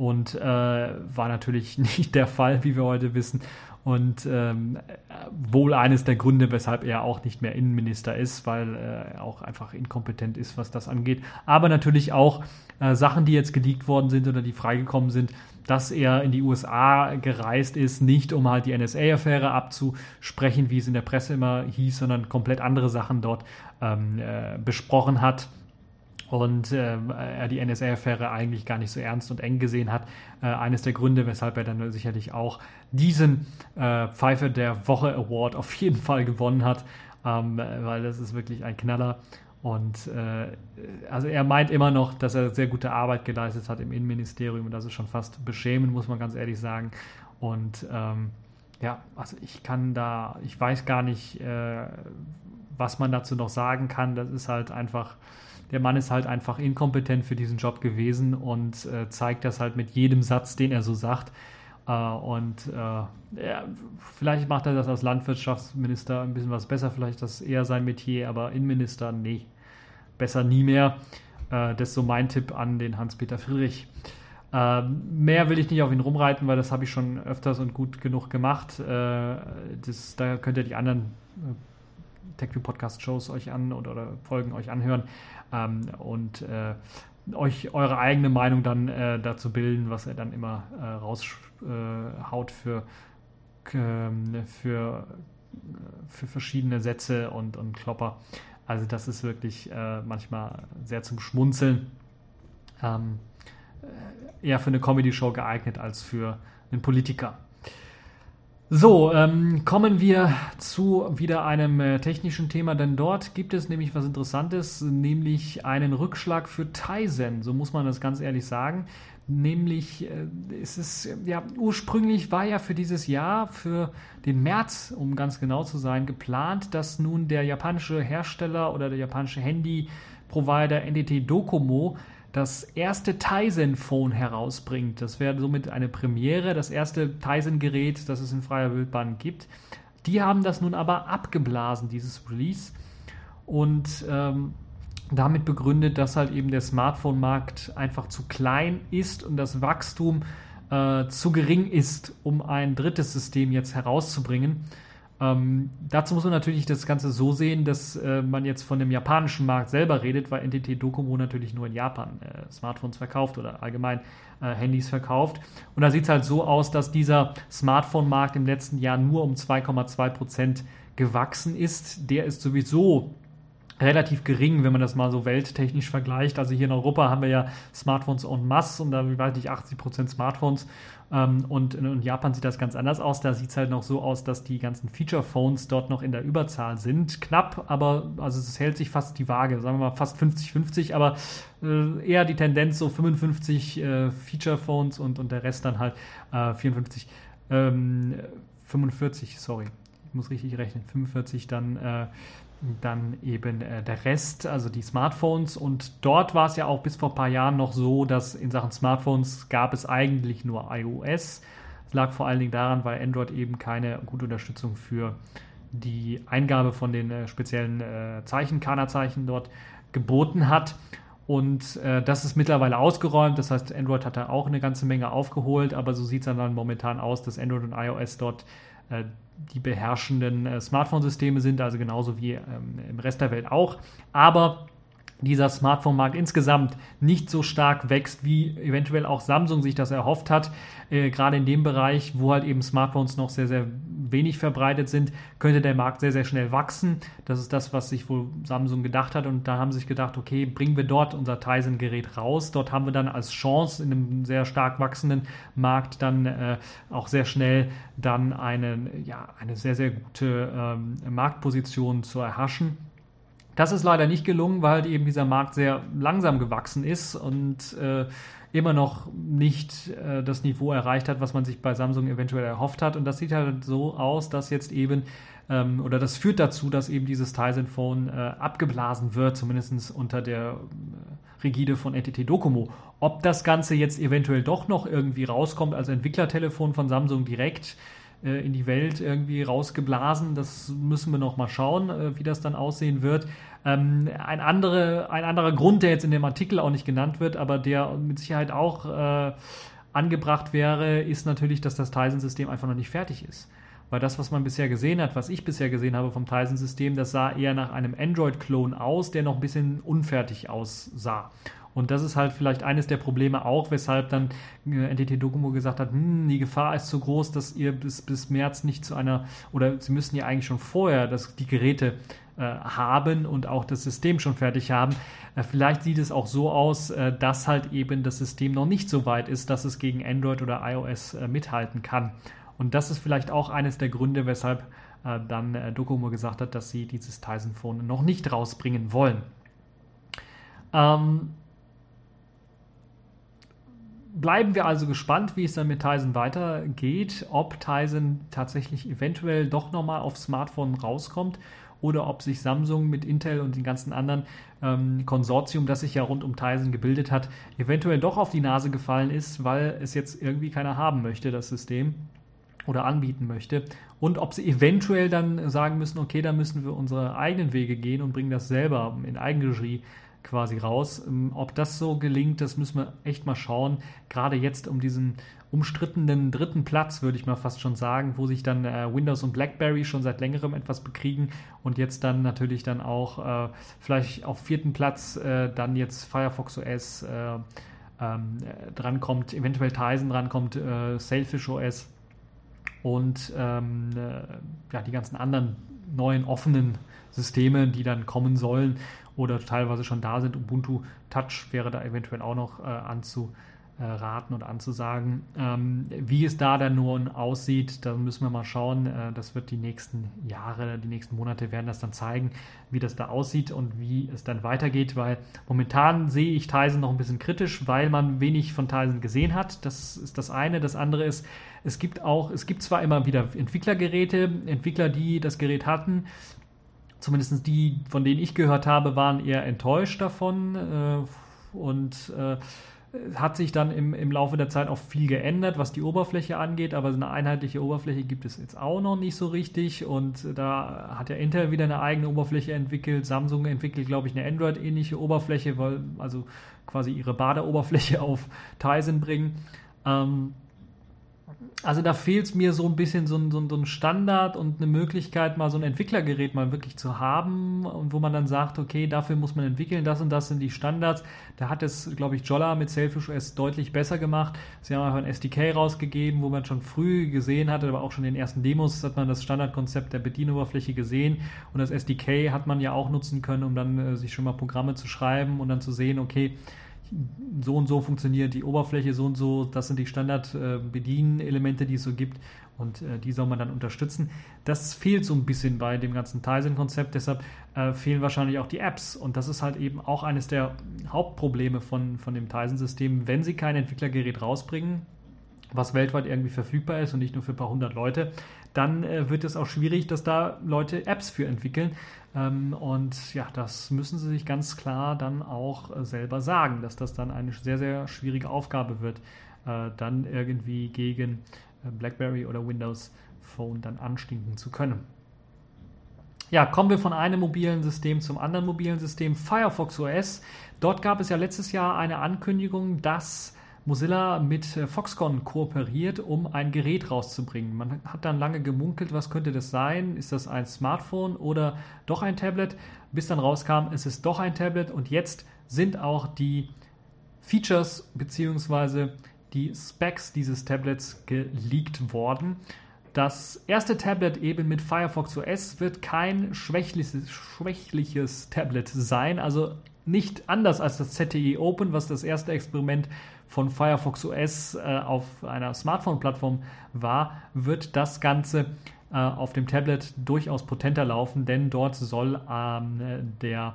Und war natürlich nicht der Fall, wie wir heute wissen und ähm, wohl eines der Gründe, weshalb er auch nicht mehr Innenminister ist, weil er auch einfach inkompetent ist, was das angeht. Aber natürlich auch äh, Sachen, die jetzt geleakt worden sind oder die freigekommen sind, dass er in die USA gereist ist, nicht um halt die NSA-Affäre abzusprechen, wie es in der Presse immer hieß, sondern komplett andere Sachen dort ähm, äh, besprochen hat und äh, er die NSA-Affäre eigentlich gar nicht so ernst und eng gesehen hat. Äh, eines der Gründe, weshalb er dann sicherlich auch diesen äh, Pfeife der Woche Award auf jeden Fall gewonnen hat, ähm, weil das ist wirklich ein Knaller. Und äh, also er meint immer noch, dass er sehr gute Arbeit geleistet hat im Innenministerium und das ist schon fast beschämend, muss man ganz ehrlich sagen. Und ähm, ja, also ich kann da, ich weiß gar nicht, äh, was man dazu noch sagen kann. Das ist halt einfach der Mann ist halt einfach inkompetent für diesen Job gewesen und äh, zeigt das halt mit jedem Satz, den er so sagt. Äh, und äh, ja, vielleicht macht er das als Landwirtschaftsminister ein bisschen was besser, vielleicht das eher sein Metier, aber Innenminister, nee, besser nie mehr. Äh, das ist so mein Tipp an den Hans-Peter Friedrich. Äh, mehr will ich nicht auf ihn rumreiten, weil das habe ich schon öfters und gut genug gemacht. Äh, das, da könnt ihr die anderen äh, TechView Podcast Shows euch an oder, oder Folgen euch anhören ähm, und äh, euch eure eigene Meinung dann äh, dazu bilden, was er dann immer äh, raushaut für, ähm, für, für verschiedene Sätze und, und Klopper. Also das ist wirklich äh, manchmal sehr zum Schmunzeln. Ähm, äh, eher für eine Comedy-Show geeignet als für einen Politiker. So, ähm, kommen wir zu wieder einem äh, technischen Thema, denn dort gibt es nämlich was Interessantes, nämlich einen Rückschlag für Tizen, so muss man das ganz ehrlich sagen. Nämlich, äh, es ist, ja, ursprünglich war ja für dieses Jahr, für den März, um ganz genau zu sein, geplant, dass nun der japanische Hersteller oder der japanische Handy-Provider NTT Docomo das erste Tizen-Phone herausbringt. Das wäre somit eine Premiere, das erste Tizen-Gerät, das es in freier Wildbahn gibt. Die haben das nun aber abgeblasen, dieses Release. Und ähm, damit begründet, dass halt eben der Smartphone-Markt einfach zu klein ist und das Wachstum äh, zu gering ist, um ein drittes System jetzt herauszubringen. Ähm, dazu muss man natürlich das Ganze so sehen, dass äh, man jetzt von dem japanischen Markt selber redet, weil NTT Docomo natürlich nur in Japan äh, Smartphones verkauft oder allgemein äh, Handys verkauft. Und da sieht es halt so aus, dass dieser Smartphone-Markt im letzten Jahr nur um 2,2 Prozent gewachsen ist. Der ist sowieso relativ gering, wenn man das mal so welttechnisch vergleicht. Also hier in Europa haben wir ja Smartphones en masse und da, wie weiß ich, 80 Prozent Smartphones ähm, und in Japan sieht das ganz anders aus. Da sieht es halt noch so aus, dass die ganzen Feature-Phones dort noch in der Überzahl sind. Knapp, aber also es hält sich fast die Waage, sagen wir mal fast 50-50, aber äh, eher die Tendenz so 55 äh, Feature-Phones und, und der Rest dann halt äh, 54 ähm, 45, sorry, ich muss richtig rechnen, 45 dann, äh, dann eben äh, der Rest, also die Smartphones. Und dort war es ja auch bis vor ein paar Jahren noch so, dass in Sachen Smartphones gab es eigentlich nur iOS. Es lag vor allen Dingen daran, weil Android eben keine gute Unterstützung für die Eingabe von den äh, speziellen äh, Zeichen, Kana-Zeichen dort geboten hat. Und äh, das ist mittlerweile ausgeräumt. Das heißt, Android hat da auch eine ganze Menge aufgeholt, aber so sieht es dann momentan aus, dass Android und iOS dort die beherrschenden äh, Smartphone-Systeme sind, also genauso wie ähm, im Rest der Welt auch. Aber dieser Smartphone-Markt insgesamt nicht so stark wächst, wie eventuell auch Samsung sich das erhofft hat. Äh, gerade in dem Bereich, wo halt eben Smartphones noch sehr, sehr wenig verbreitet sind, könnte der Markt sehr, sehr schnell wachsen. Das ist das, was sich wohl Samsung gedacht hat. Und da haben sie sich gedacht, okay, bringen wir dort unser Tizen-Gerät raus. Dort haben wir dann als Chance in einem sehr stark wachsenden Markt dann äh, auch sehr schnell dann eine, ja, eine sehr, sehr gute ähm, Marktposition zu erhaschen. Das ist leider nicht gelungen, weil eben dieser Markt sehr langsam gewachsen ist und äh, immer noch nicht äh, das Niveau erreicht hat, was man sich bei Samsung eventuell erhofft hat. Und das sieht halt so aus, dass jetzt eben, ähm, oder das führt dazu, dass eben dieses Tizen Phone äh, abgeblasen wird, zumindest unter der äh, Rigide von NTT Docomo. Ob das Ganze jetzt eventuell doch noch irgendwie rauskommt als Entwicklertelefon von Samsung direkt, äh, in die Welt irgendwie rausgeblasen. Das müssen wir noch mal schauen, äh, wie das dann aussehen wird. Ähm, ein, andere, ein anderer Grund, der jetzt in dem Artikel auch nicht genannt wird, aber der mit Sicherheit auch äh, angebracht wäre, ist natürlich, dass das Tizen-System einfach noch nicht fertig ist. Weil das, was man bisher gesehen hat, was ich bisher gesehen habe vom Tizen-System, das sah eher nach einem Android-Klon aus, der noch ein bisschen unfertig aussah. Und das ist halt vielleicht eines der Probleme auch, weshalb dann äh, NTT Docomo gesagt hat, hm, die Gefahr ist so groß, dass ihr bis, bis März nicht zu einer, oder sie müssen ja eigentlich schon vorher das, die Geräte äh, haben und auch das System schon fertig haben. Äh, vielleicht sieht es auch so aus, äh, dass halt eben das System noch nicht so weit ist, dass es gegen Android oder iOS äh, mithalten kann. Und das ist vielleicht auch eines der Gründe, weshalb äh, dann Docomo gesagt hat, dass sie dieses Tizen Phone noch nicht rausbringen wollen. Ähm, bleiben wir also gespannt, wie es dann mit Tizen weitergeht, ob Tizen tatsächlich eventuell doch nochmal auf Smartphone rauskommt oder ob sich Samsung mit Intel und den ganzen anderen ähm, Konsortium, das sich ja rund um Tizen gebildet hat, eventuell doch auf die Nase gefallen ist, weil es jetzt irgendwie keiner haben möchte, das System oder anbieten möchte. Und ob sie eventuell dann sagen müssen, okay, da müssen wir unsere eigenen Wege gehen und bringen das selber in Eigenregie quasi raus. Ähm, ob das so gelingt, das müssen wir echt mal schauen. Gerade jetzt um diesen umstrittenen dritten Platz, würde ich mal fast schon sagen, wo sich dann äh, Windows und BlackBerry schon seit längerem etwas bekriegen und jetzt dann natürlich dann auch äh, vielleicht auf vierten Platz äh, dann jetzt Firefox OS äh, ähm, drankommt, eventuell Tizen drankommt, äh, Sailfish OS und ähm, äh, ja, die ganzen anderen neuen offenen Systeme, die dann kommen sollen oder teilweise schon da sind. Ubuntu Touch wäre da eventuell auch noch äh, anzuraten und anzusagen. Ähm, wie es da dann nun aussieht, da müssen wir mal schauen. Äh, das wird die nächsten Jahre, die nächsten Monate werden das dann zeigen, wie das da aussieht und wie es dann weitergeht, weil momentan sehe ich Tizen noch ein bisschen kritisch, weil man wenig von Tizen gesehen hat. Das ist das eine. Das andere ist, es gibt auch, es gibt zwar immer wieder Entwicklergeräte, Entwickler, die das Gerät hatten, zumindest die, von denen ich gehört habe, waren eher enttäuscht davon äh, und äh, hat sich dann im, im Laufe der Zeit auch viel geändert, was die Oberfläche angeht, aber eine einheitliche Oberfläche gibt es jetzt auch noch nicht so richtig und da hat ja Intel wieder eine eigene Oberfläche entwickelt, Samsung entwickelt, glaube ich, eine Android-ähnliche Oberfläche, weil also quasi ihre Badeoberfläche auf Tizen bringen. Ähm, also da fehlt es mir so ein bisschen so ein, so, ein, Standard und eine Möglichkeit, mal so ein Entwicklergerät mal wirklich zu haben und wo man dann sagt, okay, dafür muss man entwickeln, das und das sind die Standards. Da hat es, glaube ich, Jolla mit Selfish OS deutlich besser gemacht. Sie haben einfach ein SDK rausgegeben, wo man schon früh gesehen hatte, aber auch schon in den ersten Demos hat man das Standardkonzept der Bedienoberfläche gesehen und das SDK hat man ja auch nutzen können, um dann äh, sich schon mal Programme zu schreiben und dann zu sehen, okay, so und so funktioniert die Oberfläche, so und so, das sind die Standard-Bedienelemente, die es so gibt und äh, die soll man dann unterstützen. Das fehlt so ein bisschen bei dem ganzen Tizen-Konzept, deshalb äh, fehlen wahrscheinlich auch die Apps und das ist halt eben auch eines der Hauptprobleme von, von dem Tizen-System, wenn sie kein Entwicklergerät rausbringen was weltweit irgendwie verfügbar ist und nicht nur für ein paar hundert Leute, dann äh, wird es auch schwierig, dass da Leute Apps für entwickeln. Ähm, und ja, das müssen sie sich ganz klar dann auch äh, selber sagen, dass das dann eine sehr, sehr schwierige Aufgabe wird, äh, dann irgendwie gegen äh, BlackBerry oder Windows Phone dann anstinken zu können. Ja, kommen wir von einem mobilen System zum anderen mobilen System, Firefox OS. Dort gab es ja letztes Jahr eine Ankündigung, dass Mozilla mit äh, Foxconn kooperiert, um ein Gerät rauszubringen. Man hat dann lange gemunkelt, was könnte das sein? Ist das ein Smartphone oder doch ein Tablet? Bis dann rauskam, es ist doch ein Tablet und jetzt sind auch die Features bzw. die Specs dieses Tablets geleakt worden. Das erste Tablet eben mit Firefox OS wird kein schwächliches, schwächliches Tablet sein, also nicht anders als das ZTE Open, was das erste Experiment von Firefox OS äh, auf einer Smartphone-Plattform war, wird das Ganze äh, auf dem Tablet durchaus potenter laufen, denn dort soll ähm, der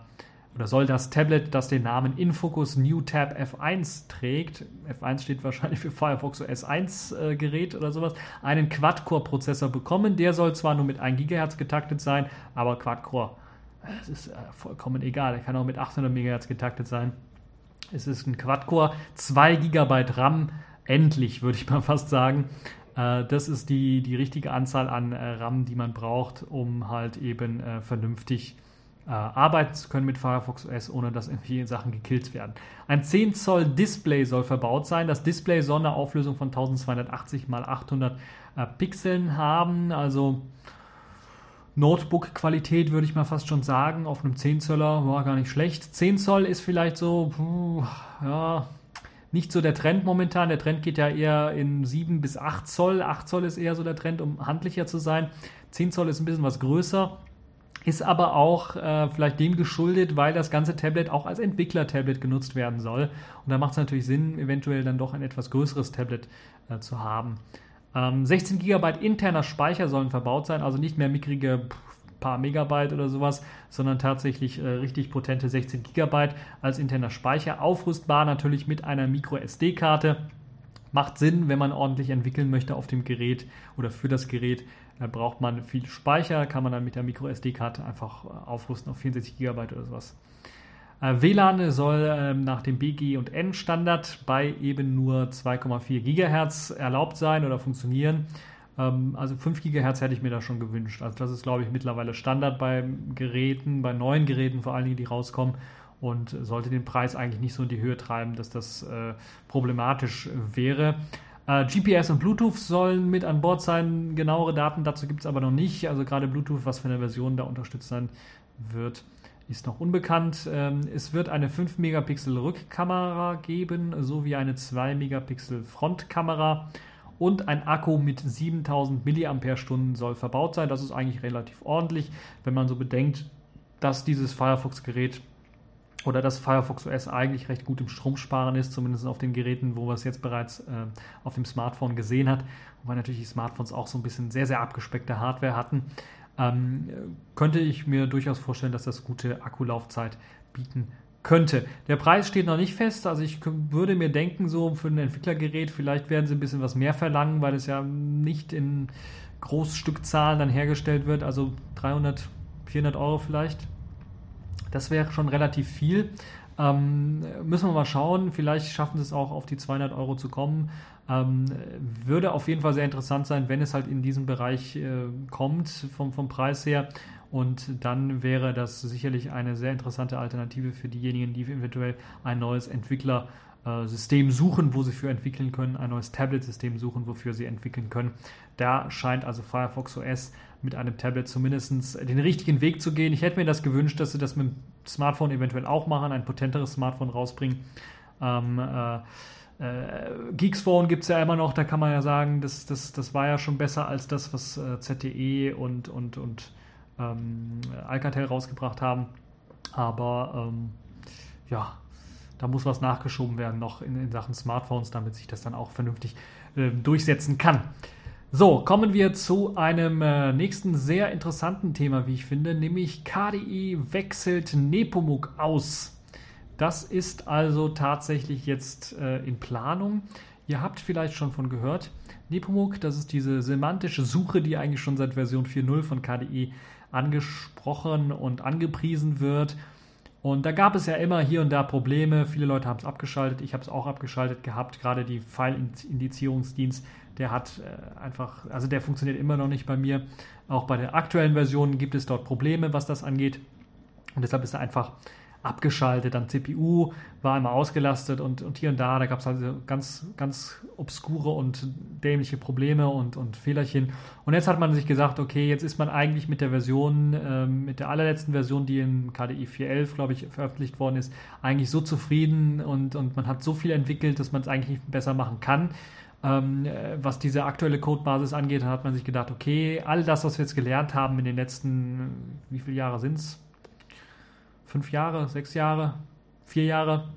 oder soll das Tablet, das den Namen Infocus New Tab F1 trägt, F1 steht wahrscheinlich für Firefox OS 1 äh, Gerät oder sowas, einen Quad-Core-Prozessor bekommen. Der soll zwar nur mit 1 GHz getaktet sein, aber Quad-Core, das ist äh, vollkommen egal. Er kann auch mit 800 MHz getaktet sein. Es ist ein Quad-Core, 2 GB RAM, endlich würde ich mal fast sagen. Äh, das ist die, die richtige Anzahl an äh, RAM, die man braucht, um halt eben vernünftig arbeiten zu können mit Firefox OS, ohne dass irgendwie Sachen gekillt werden. Ein 10 Zoll Display soll verbaut sein. Das Display soll eine Auflösung von 1280 x 800 äh, Pixeln haben, also Notebook-Qualität würde ich mal fast schon sagen. Auf einem 10 Zöller war gar nicht schlecht. 10 Zoll ist vielleicht so, puh, ja, nicht so der Trend momentan. Der Trend geht ja eher in 7 bis 8 Zoll. 8 Zoll ist eher so der Trend, um handlicher zu sein. 10 Zoll ist ein bisschen was größer. Ist aber auch äh, vielleicht dem geschuldet, weil das ganze Tablet auch als Entwickler-Tablet genutzt werden soll. Und da macht es natürlich Sinn, eventuell dann doch ein etwas größeres Tablet äh, zu haben. Ähm, 16 GB interner Speicher sollen verbaut sein, also nicht mehr mickrige paar Megabyte oder sowas, sondern tatsächlich äh, richtig potente 16 GB als interner Speicher. Aufrüstbar natürlich mit einer Micro SD-Karte. Macht Sinn, wenn man ordentlich entwickeln möchte auf dem Gerät oder für das Gerät. Da braucht man viel Speicher, kann man dann mit der Micro SD-Karte einfach äh, aufrüsten auf 64 GB oder sowas. Äh, WLAN soll ähm, nach dem BG und N Standard bei eben nur 2,4 GHz erlaubt sein oder funktionieren. Ähm, also 5 GHz hätte ich mir da schon gewünscht. Also das ist, glaube ich, mittlerweile Standard bei Geräten, bei neuen Geräten vor allen Dingen, die rauskommen und sollte den Preis eigentlich nicht so in die Höhe treiben, dass das äh, problematisch wäre. Äh, GPS und Bluetooth sollen mit an Bord sein. Genauere Daten dazu gibt es aber noch nicht. Also gerade Bluetooth, was für eine Version da unterstützt sein wird, ist noch unbekannt. Ähm, es wird eine 5 Megapixel Rückkamera geben, sowie eine 2 Megapixel Frontkamera und ein Akku mit 7000 mAh soll verbaut sein. Das ist eigentlich relativ ordentlich, wenn man so bedenkt, dass dieses Firefox-Gerät oder dass Firefox OS eigentlich recht gut im Stromsparen ist, zumindest auf den Geräten, wo man es jetzt bereits äh, auf dem Smartphone gesehen hat, wobei natürlich die Smartphones auch so ein bisschen sehr, sehr abgespeckte Hardware hatten ähm, könnte ich mir durchaus vorstellen, dass das gute Akkulaufzeit bieten könnte. Der Preis steht noch nicht fest, also ich würde mir denken, so für ein Entwicklergerät, vielleicht werden sie ein bisschen was mehr verlangen, weil es ja nicht in Großstückzahlen dann hergestellt wird, also 300, 400 Euro vielleicht. Das wäre schon relativ viel. Ähm, müssen wir mal schauen, vielleicht schaffen sie es auch auf die 200 Euro zu kommen. Ähm, würde auf jeden Fall sehr interessant sein, wenn es halt in diesem Bereich äh, kommt, vom, vom Preis her. Und dann wäre das sicherlich eine sehr interessante Alternative für diejenigen, die eventuell ein neues Entwicklersystem suchen, wo sie für entwickeln können, ein neues Tablet-System suchen, wofür sie entwickeln können. Da scheint also Firefox OS mit einem Tablet zumindest den richtigen Weg zu gehen. Ich hätte mir das gewünscht, dass sie das mit dem Smartphone eventuell auch machen, ein potenteres Smartphone rausbringen. Ähm, äh, äh, Geeks Phone gibt es ja immer noch, da kann man ja sagen, das, das, das war ja schon besser als das, was äh, ZTE und, und, und ähm, Alcatel rausgebracht haben. Aber ähm, ja, da muss was nachgeschoben werden noch in, in, Sachen Smartphones, damit sich das dann auch vernünftig äh, durchsetzen kann. So, kommen wir zu einem äh, nächsten sehr interessanten Thema, wie ich finde, nämlich KDI wechselt Nepomuk aus. Das ist also tatsächlich jetzt äh, in Planung. Ihr habt vielleicht schon von gehört. Nepomuk, das ist diese semantische Suche, die eigentlich schon seit Version 4.0 von KDE angesprochen und angepriesen wird. Und da gab es ja immer hier und da Probleme. Viele Leute haben es abgeschaltet. Ich habe es auch abgeschaltet gehabt. Gerade die File-Indizierungsdienst, der hat äh, einfach, also der funktioniert immer noch nicht bei mir. Auch bei der aktuellen Version gibt es dort Probleme, was das angeht. Und deshalb ist er einfach abgeschaltet, dann CPU war immer ausgelastet und, und hier und da, da gab es also ganz, ganz obskure und dämliche Probleme und, und Fehlerchen. Und jetzt hat man sich gesagt, okay, jetzt ist man eigentlich mit der Version, äh, mit der allerletzten Version, die in KDE 4.11, glaube ich, veröffentlicht worden ist, eigentlich so zufrieden und, und man hat so viel entwickelt, dass man es eigentlich nicht besser machen kann. Ähm, äh, was diese aktuelle Codebasis angeht, hat man sich gedacht, okay, all das, was wir jetzt gelernt haben in den letzten, wie viele Jahre sind es? Fünf Jahre, sechs Jahre, vier Jahre,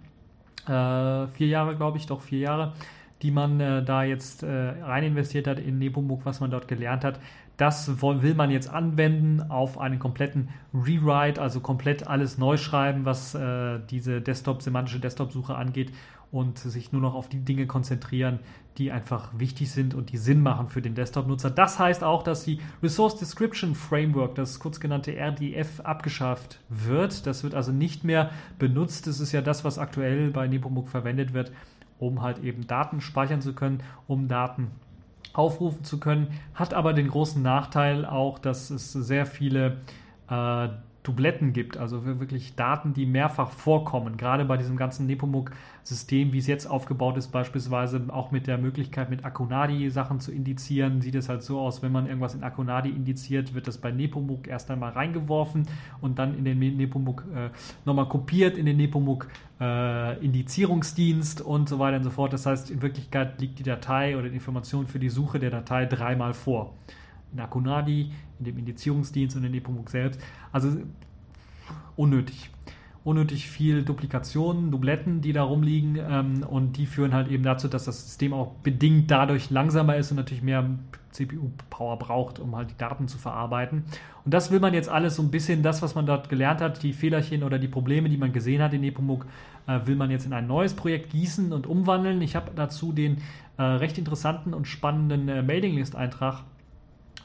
äh, vier Jahre, glaube ich, doch vier Jahre, die man äh, da jetzt äh, rein investiert hat in Nepomuk, was man dort gelernt hat. Das will man jetzt anwenden auf einen kompletten Rewrite, also komplett alles neu schreiben, was äh, diese Desktop, semantische Desktop-Suche angeht und sich nur noch auf die Dinge konzentrieren, die einfach wichtig sind und die Sinn machen für den Desktop-Nutzer. Das heißt auch, dass die Resource Description Framework, das kurz genannte RDF, abgeschafft wird. Das wird also nicht mehr benutzt. Das ist ja das, was aktuell bei Nepomuk verwendet wird, um halt eben Daten speichern zu können, um Daten aufrufen zu können. Hat aber den großen Nachteil auch, dass es sehr viele äh, Dubletten gibt, also wirklich Daten, die mehrfach vorkommen. Gerade bei diesem ganzen Nepomuk-System, wie es jetzt aufgebaut ist, beispielsweise auch mit der Möglichkeit, mit Akunadi Sachen zu indizieren, sieht es halt so aus, wenn man irgendwas in Akunadi indiziert, wird das bei Nepomuk erst einmal reingeworfen und dann in den Nepomuk äh, nochmal kopiert in den Nepomuk äh, Indizierungsdienst und so weiter und so fort. Das heißt, in Wirklichkeit liegt die Datei oder die Information für die Suche der Datei dreimal vor in Akunadi, in dem Indizierungsdienst und in Nepomuk selbst. Also unnötig. Unnötig viel Duplikationen, Dubletten, die da rumliegen ähm, und die führen halt eben dazu, dass das System auch bedingt dadurch langsamer ist und natürlich mehr CPU-Power braucht, um halt die Daten zu verarbeiten. Und das will man jetzt alles so ein bisschen, das, was man dort gelernt hat, die Fehlerchen oder die Probleme, die man gesehen hat in Nepomuk, äh, will man jetzt in ein neues Projekt gießen und umwandeln. Ich habe dazu den äh, recht interessanten und spannenden äh, Mailinglist-Eintrag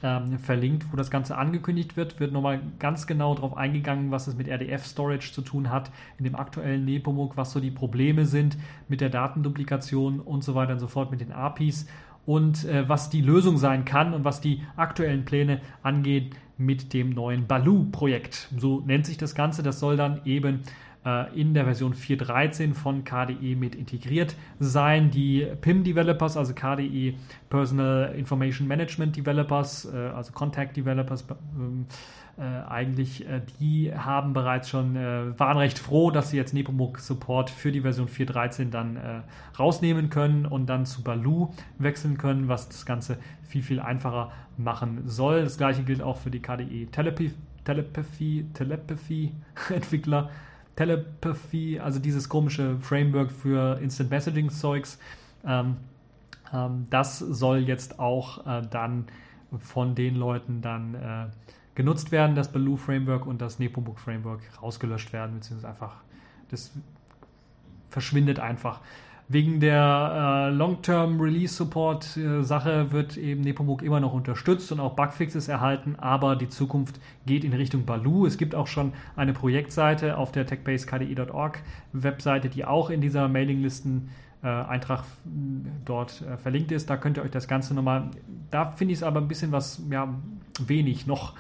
ähm, verlinkt, wo das Ganze angekündigt wird, wird nochmal ganz genau darauf eingegangen, was es mit RDF-Storage zu tun hat in dem aktuellen Nepomuk, was so die Probleme sind mit der Datenduplikation und so weiter und so fort mit den APIs und äh, was die Lösung sein kann und was die aktuellen Pläne angeht mit dem neuen Baloo-Projekt. So nennt sich das Ganze. Das soll dann eben in der Version 4.13 von KDE mit integriert sein. Die PIM-Developers, also KDE Personal Information Management Developers, äh, also Contact Developers, ähm, äh, eigentlich, äh, die haben bereits schon, äh, waren recht froh, dass sie jetzt Nepomuk Support für die Version 4.13 dann äh, rausnehmen können und dann zu Baloo wechseln können, was das Ganze viel, viel einfacher machen soll. Das gleiche gilt auch für die KDE Telepathy, Telepathy, Telepathy Entwickler. Telepathy, also dieses komische Framework für Instant Messaging Zeugs, ähm, ähm, das soll jetzt auch äh, dann von den Leuten dann äh, genutzt werden, das Baloo Framework und das Nepomuk Framework rausgelöscht werden, beziehungsweise einfach, das verschwindet einfach. Wegen der äh, Long-Term Release Support äh, wird eben Nepomuk immer noch unterstützt und auch Bugfixes erhalten, aber die Zukunft geht in Richtung Baloo. Es gibt auch schon eine Projektseite auf der techbasekde.org Webseite, die auch in dieser Mailinglisten äh, Eintrag dort äh, verlinkt ist. Da könnt ihr euch das Ganze nochmal, da finde ich es aber ein bisschen was, ja, wenig noch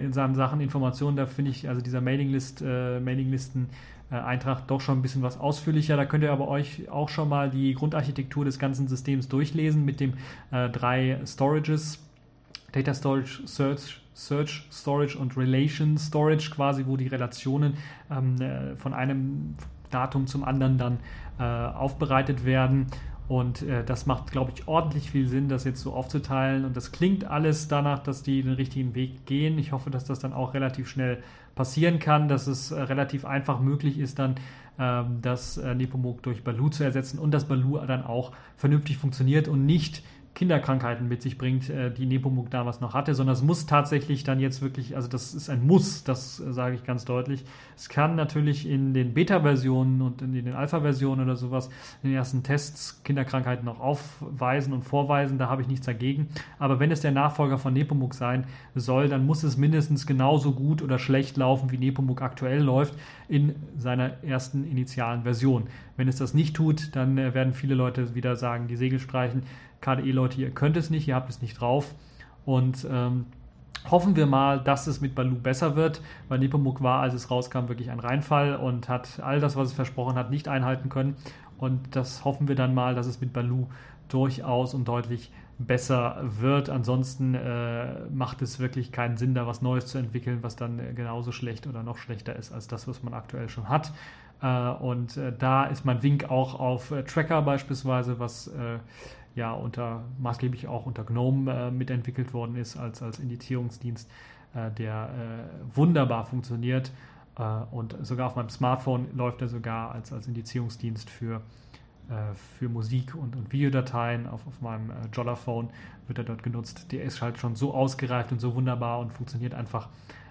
in Sachen Informationen. Da finde ich also dieser Mailinglist, äh, Mailinglisten äh, Eintrag doch schon ein bisschen was ausführlicher. Da könnt ihr aber euch auch schon mal die Grundarchitektur des ganzen Systems durchlesen mit den äh, drei Storages. Data Storage, Search, Search Storage und Relation Storage, quasi, wo die Relationen ähm, äh, von einem Datum zum anderen dann äh, aufbereitet werden. Und äh, das macht, glaube ich, ordentlich viel Sinn, das jetzt so aufzuteilen. Und das klingt alles danach, dass die den richtigen Weg gehen. Ich hoffe, dass das dann auch relativ schnell passieren kann, dass es äh, relativ einfach möglich ist, dann ähm, das äh, Nepomuk durch Baloo zu ersetzen und dass Baloo dann auch vernünftig funktioniert und nicht Kinderkrankheiten mit sich bringt, äh, die Nepomuk damals noch hatte, sondern es muss tatsächlich dann jetzt wirklich, also das ist ein Muss, das äh, sage ich ganz deutlich. Es kann natürlich in den Beta-Versionen und in den Alpha-Versionen oder sowas in den ersten Tests Kinderkrankheiten noch aufweisen und vorweisen, da habe ich nichts dagegen. Aber wenn es der Nachfolger von Nepomuk sein soll, dann muss es mindestens genauso gut oder schlecht laufen, wie Nepomuk aktuell läuft in seiner ersten initialen Version. Wenn es das nicht tut, dann äh, werden viele Leute wieder sagen, die Segel streichen. KDE-Leute, ihr könnt es nicht, ihr habt es nicht drauf. Und ähm, hoffen wir mal, dass es mit Baloo besser wird, weil Nepomuk war, als es rauskam, wirklich ein Reinfall und hat all das, was es versprochen hat, nicht einhalten können. Und das hoffen wir dann mal, dass es mit Baloo durchaus und deutlich besser wird. Ansonsten äh, macht es wirklich keinen Sinn, da was Neues zu entwickeln, was dann äh, genauso schlecht oder noch schlechter ist als das, was man aktuell schon hat. Äh, und äh, da ist mein Wink auch auf äh, Tracker beispielsweise, was ja unter maßgeblich auch unter GNOME mitentwickelt worden ist als, als Indizierungsdienst, der wunderbar funktioniert. und sogar auf meinem Smartphone läuft er sogar als, als Indizierungsdienst für für Musik und, und Videodateien auf, auf meinem äh, Jollaphone wird er dort genutzt. Der ist halt schon so ausgereift und so wunderbar und funktioniert einfach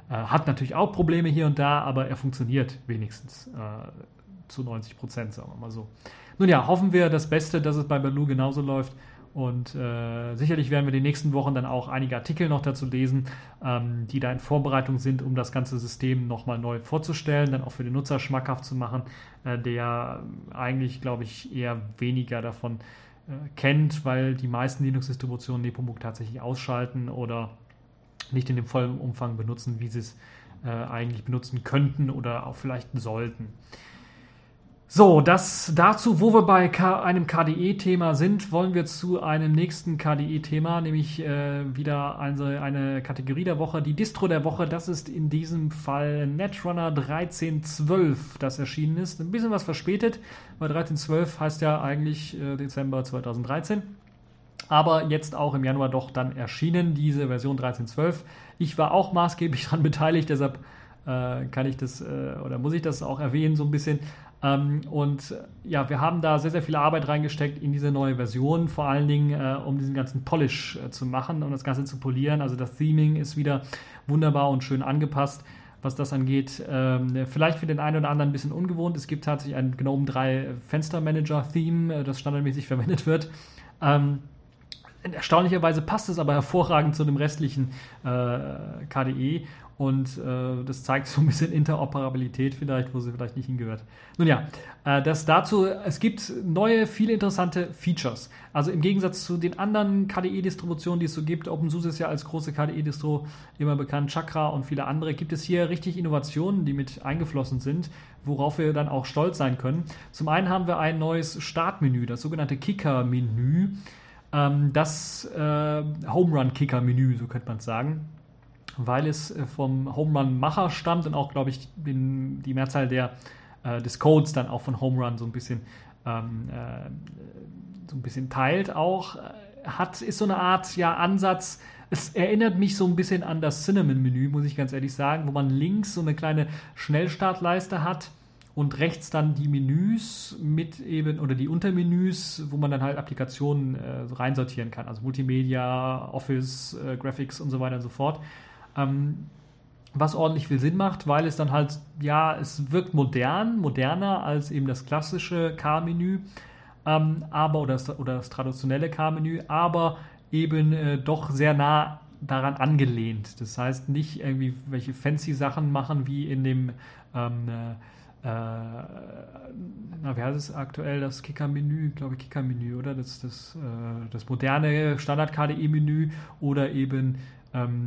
äh, hat natürlich auch Probleme hier und da, aber er funktioniert wenigstens äh, zu 90 Prozent, sagen wir mal so. Nun ja, hoffen wir das Beste, dass es bei Baloo genauso läuft. Und äh, sicherlich werden wir die nächsten Wochen dann auch einige Artikel noch dazu lesen, ähm, die da in Vorbereitung sind, um das ganze System nochmal neu vorzustellen, dann auch für den Nutzer schmackhaft zu machen, äh, der eigentlich, glaube ich, eher weniger davon äh, kennt, weil die meisten Linux-Distributionen Nepomuk tatsächlich ausschalten oder nicht in dem vollen Umfang benutzen, wie sie es äh, eigentlich benutzen könnten oder auch vielleicht sollten. So, das dazu, wo wir bei K einem KDE-Thema sind, wollen wir zu einem nächsten KDE-Thema, nämlich äh, wieder eine, eine, Kategorie der Woche, die Distro der Woche. Das ist in diesem Fall Netrunner 1312, das erschienen ist. Ein bisschen was verspätet, weil 1312 heißt ja eigentlich äh, Dezember 2013 aber jetzt auch im Januar doch dann erschienen, diese Version 13.12. Ich war auch maßgeblich daran beteiligt, deshalb äh, kann ich das äh, oder muss ich das auch erwähnen so ein bisschen. Ähm, und ja, wir haben da sehr, sehr viel Arbeit reingesteckt in diese neue Version, vor allen Dingen, äh, um diesen ganzen Polish äh, zu machen, um das Ganze zu polieren. Also das Theming ist wieder wunderbar und schön angepasst was das angeht. Ähm, vielleicht für den einen oder anderen ein bisschen ungewohnt. Es gibt tatsächlich ein GNOME 3 Fenstermanager-Theme, äh, das standardmäßig verwendet wird. Ähm, Erstaunlicherweise passt es aber hervorragend zu dem restlichen äh, KDE und äh, das zeigt so ein bisschen Interoperabilität vielleicht, wo sie vielleicht nicht hingehört. Nun ja, äh, das dazu, es gibt neue, viele interessante Features. Also im Gegensatz zu den anderen KDE-Distributionen, die es so gibt, OpenSUSE ist ja als große KDE-Distro immer bekannt, Chakra und viele andere, gibt es hier richtig Innovationen, die mit eingeflossen sind, worauf wir dann auch stolz sein können. Zum einen haben wir ein neues Startmenü, das sogenannte Kicker-Menü ähm, das äh, Home Run Kicker Menü, so könnte man es sagen, weil es äh, vom Home Run Macher stammt und auch, glaube ich, in, die Mehrzahl der, äh, des Codes dann auch von Home Run so ein bisschen, ähm, äh, so ein bisschen teilt auch. Äh, hat, ist so eine Art ja, Ansatz, es erinnert mich so ein bisschen an das Cinnamon-Menü, muss ich ganz ehrlich sagen, wo man links so eine kleine Schnellstartleiste hat und rechts dann die Menüs mit eben oder die Untermenüs, wo man dann halt Applikationen äh, reinsortieren kann, also Multimedia, Office, äh, Graphics und so weiter und so fort. Ähm, was ordentlich viel Sinn macht, weil es dann halt, ja, es wirkt modern, moderner als eben das klassische K-Menü, ähm, aber oder das, oder das traditionelle K-Menü, aber eben äh, doch sehr nah daran angelehnt. Das heißt, nicht irgendwie welche fancy Sachen machen wie in dem ähm, äh, äh, na, wie heißt es aktuell, das Kicker-Menü, glaube ich, Kicker-Menü, oder? Das, das, äh, das moderne Standard-KDE-Menü oder eben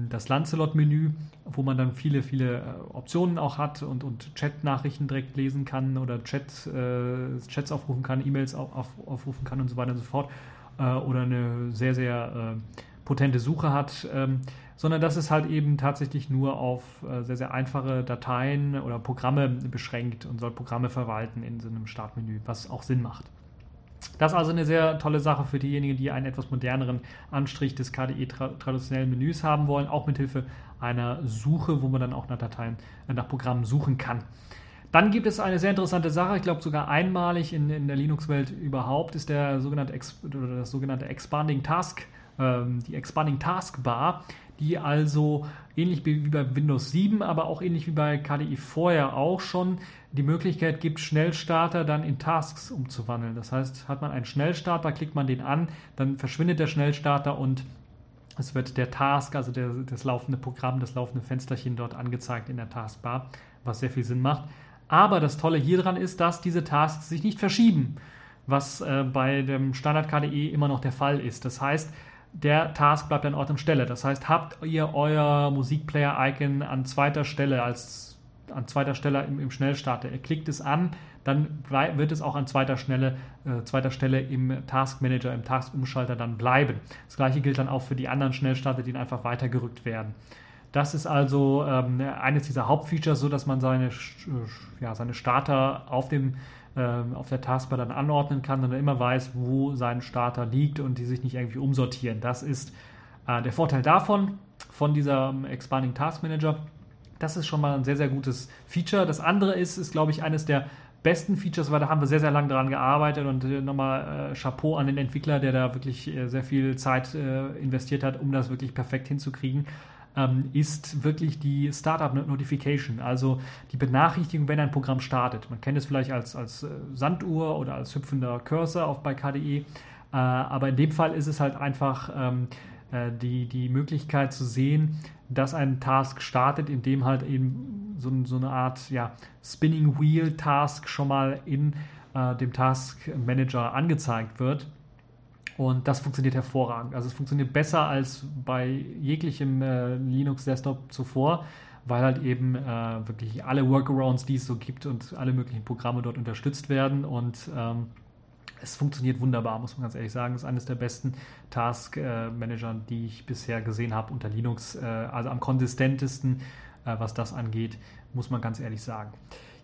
das Lancelot-Menü, wo man dann viele, viele äh, Optionen auch hat und, und Chat-Nachrichten direkt lesen kann oder Chat, äh, Chats aufrufen kann, E-Mails auf, auf, aufrufen kann und so weiter und so fort. Äh, oder eine sehr, sehr äh, potente Suche hat. Ähm, sondern dass es halt eben tatsächlich nur auf äh, sehr, sehr einfache Dateien oder Programme beschränkt und soll Programme verwalten in so einem Startmenü, was auch Sinn macht. Das ist also eine sehr tolle Sache für diejenigen, die einen etwas moderneren Anstrich des KDE-traditionellen Menüs haben wollen, auch mit Hilfe einer Suche, wo man dann auch nach Dateien, äh, nach Programmen suchen kann. Dann gibt es eine sehr interessante Sache, ich glaube sogar einmalig in, in der Linux-Welt überhaupt, ist der sogenannte, das sogenannte Expanding Task, ähm, die Expanding Task Bar, die also ähnlich wie bei Windows 7, aber auch ähnlich wie bei KDE vorher auch schon die Möglichkeit gibt, Schnellstarter dann in Tasks umzuwandeln. Das heißt, hat man einen Schnellstarter, klickt man den an, dann verschwindet der Schnellstarter und es wird der Task, also der, das laufende Programm, das laufende Fensterchen dort angezeigt in der Taskbar, was sehr viel Sinn macht. Aber das Tolle hier dran ist, dass diese Tasks sich nicht verschieben, was äh, bei dem Standard KDE immer noch der Fall ist. Das heißt, der Task bleibt an Ort und Stelle. Das heißt, habt ihr euer Musikplayer-Icon an zweiter Stelle als an zweiter Stelle im, im Schnellstarter. Ihr klickt es an, dann wird es auch an zweiter Stelle, äh, zweiter Stelle im Task Manager, im Task-Umschalter dann bleiben. Das gleiche gilt dann auch für die anderen Schnellstarter, die einfach weitergerückt werden. Das ist also ähm, eines dieser Hauptfeatures, so dass man seine, ja, seine Starter auf, dem, auf der Taskbar dann anordnen kann dann immer weiß, wo sein Starter liegt und die sich nicht irgendwie umsortieren. Das ist äh, der Vorteil davon, von diesem ähm, Expanding Task Manager. Das ist schon mal ein sehr, sehr gutes Feature. Das andere ist, ist glaube ich, eines der besten Features, weil da haben wir sehr, sehr lange daran gearbeitet und äh, nochmal äh, Chapeau an den Entwickler, der da wirklich äh, sehr viel Zeit äh, investiert hat, um das wirklich perfekt hinzukriegen ähm, ist wirklich die Startup Notification, also die Benachrichtigung, wenn ein Programm startet. Man kennt es vielleicht als, als äh, Sanduhr oder als hüpfender Cursor auf bei KDE, äh, aber in dem Fall ist es halt einfach ähm, äh, die, die Möglichkeit zu sehen, dass ein Task startet, indem halt eben so, so eine Art ja, Spinning Wheel Task schon mal in äh, dem Task Manager angezeigt wird. Und das funktioniert hervorragend. Also es funktioniert besser als bei jeglichem äh, Linux-Desktop zuvor, weil halt eben äh, wirklich alle Workarounds, die es so gibt und alle möglichen Programme dort unterstützt werden. Und ähm, es funktioniert wunderbar, muss man ganz ehrlich sagen. Es ist eines der besten Task-Manager, äh, die ich bisher gesehen habe unter Linux. Äh, also am konsistentesten, äh, was das angeht, muss man ganz ehrlich sagen.